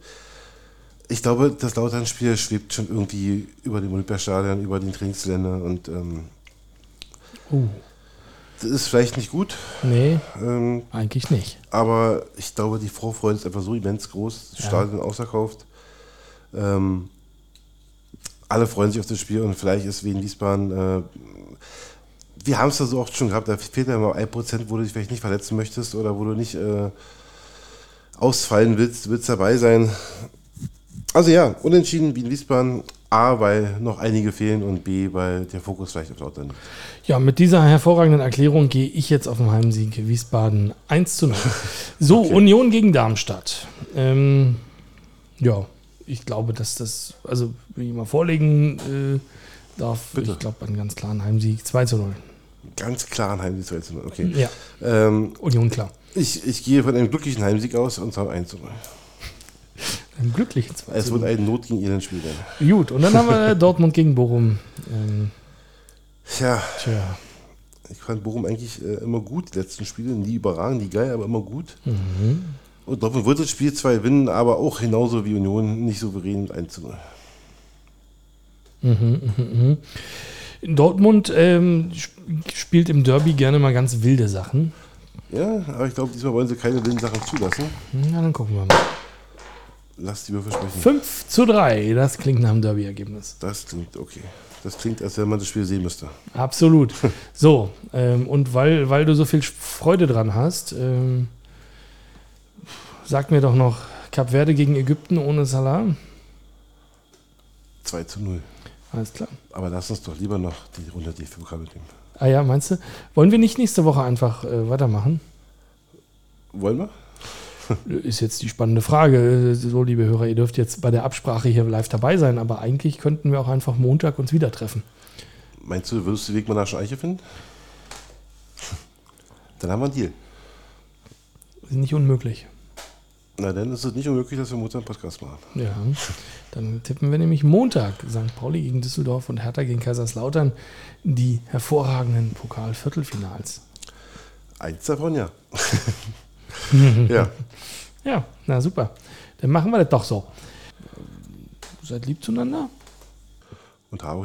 Ich glaube, das Lautern-Spiel schwebt schon irgendwie über dem Olympiastadion, über den Trainingsländern und ähm, Uh, das ist vielleicht nicht gut, nee, ähm, eigentlich nicht. aber ich glaube, die Vorfreude ist einfach so immens groß. Das Ja. Stadion ausverkauft. Ähm, alle freuen sich auf das Spiel und vielleicht ist Wien Wiesbaden. Äh, wir haben es da so oft schon gehabt, da fehlt ja mal ein Prozent, wo du dich vielleicht nicht verletzen möchtest oder wo du nicht äh, ausfallen willst, willst dabei sein. Also ja, unentschieden Wien Wiesbaden. A, weil noch einige fehlen und B, weil der Fokus vielleicht auf Lautern liegt. Ja, mit dieser hervorragenden Erklärung gehe ich jetzt auf den Heimsieg Wiesbaden 1 zu 0. So, okay. Union gegen Darmstadt. Ähm, ja, ich glaube, dass das, also wenn ich mal vorlegen äh, darf, Bitte. ich glaube, einen ganz klaren Heimsieg 2 zu 0. Ganz klaren Heimsieg 2 zu 0, okay. Ja. Ähm, Union klar. Ich, ich gehe von einem glücklichen Heimsieg aus und zwar 1 zu 0. Ein glücklichen 2 Es wird ein Not gegen Elend Spiel Gut, und dann haben wir Dortmund gegen Bochum. Ähm, Tja. Tja. Ich fand Bochum eigentlich äh, immer gut, die letzten Spiele. Nie überragend, nie geil, aber immer gut. Mhm. Und Dortmund wird das Spiel zwar gewinnen, aber auch genauso wie Union nicht souverän 1 zu 0. Mhm, mhm, mhm. Dortmund ähm, spielt im Derby gerne mal ganz wilde Sachen. Ja, aber ich glaube, diesmal wollen sie keine wilden Sachen zulassen. Na, dann gucken wir mal. Lass die Würfel sprechen. 5 zu 3, das klingt nach einem Derby-Ergebnis. Das klingt okay. Das klingt, als wenn man das Spiel sehen müsste. Absolut. so, ähm, und weil, weil du so viel Freude dran hast, ähm, sag mir doch noch, Kap Verde gegen Ägypten ohne Salah? 2 zu 0. Alles klar. Aber lass uns doch lieber noch die Runde DFB-Pokal nehmen. Ah ja, meinst du? Wollen wir nicht nächste Woche einfach äh, weitermachen? Wollen wir? Ist jetzt die spannende Frage. So, liebe Hörer, ihr dürft jetzt bei der Absprache hier live dabei sein, aber eigentlich könnten wir auch einfach Montag uns wieder treffen. Meinst du, würdest du den Weg mal nach Eiche finden? Dann haben wir einen Deal. Ist nicht unmöglich. Na, dann ist es nicht unmöglich, dass wir Montag einen Podcast machen. Ja, dann tippen wir nämlich Montag St. Pauli gegen Düsseldorf und Hertha gegen Kaiserslautern die hervorragenden Pokal-Viertelfinals. Eins davon, ja. ja. Ja, na super. Dann machen wir das doch so. Seid lieb zueinander. Und Hau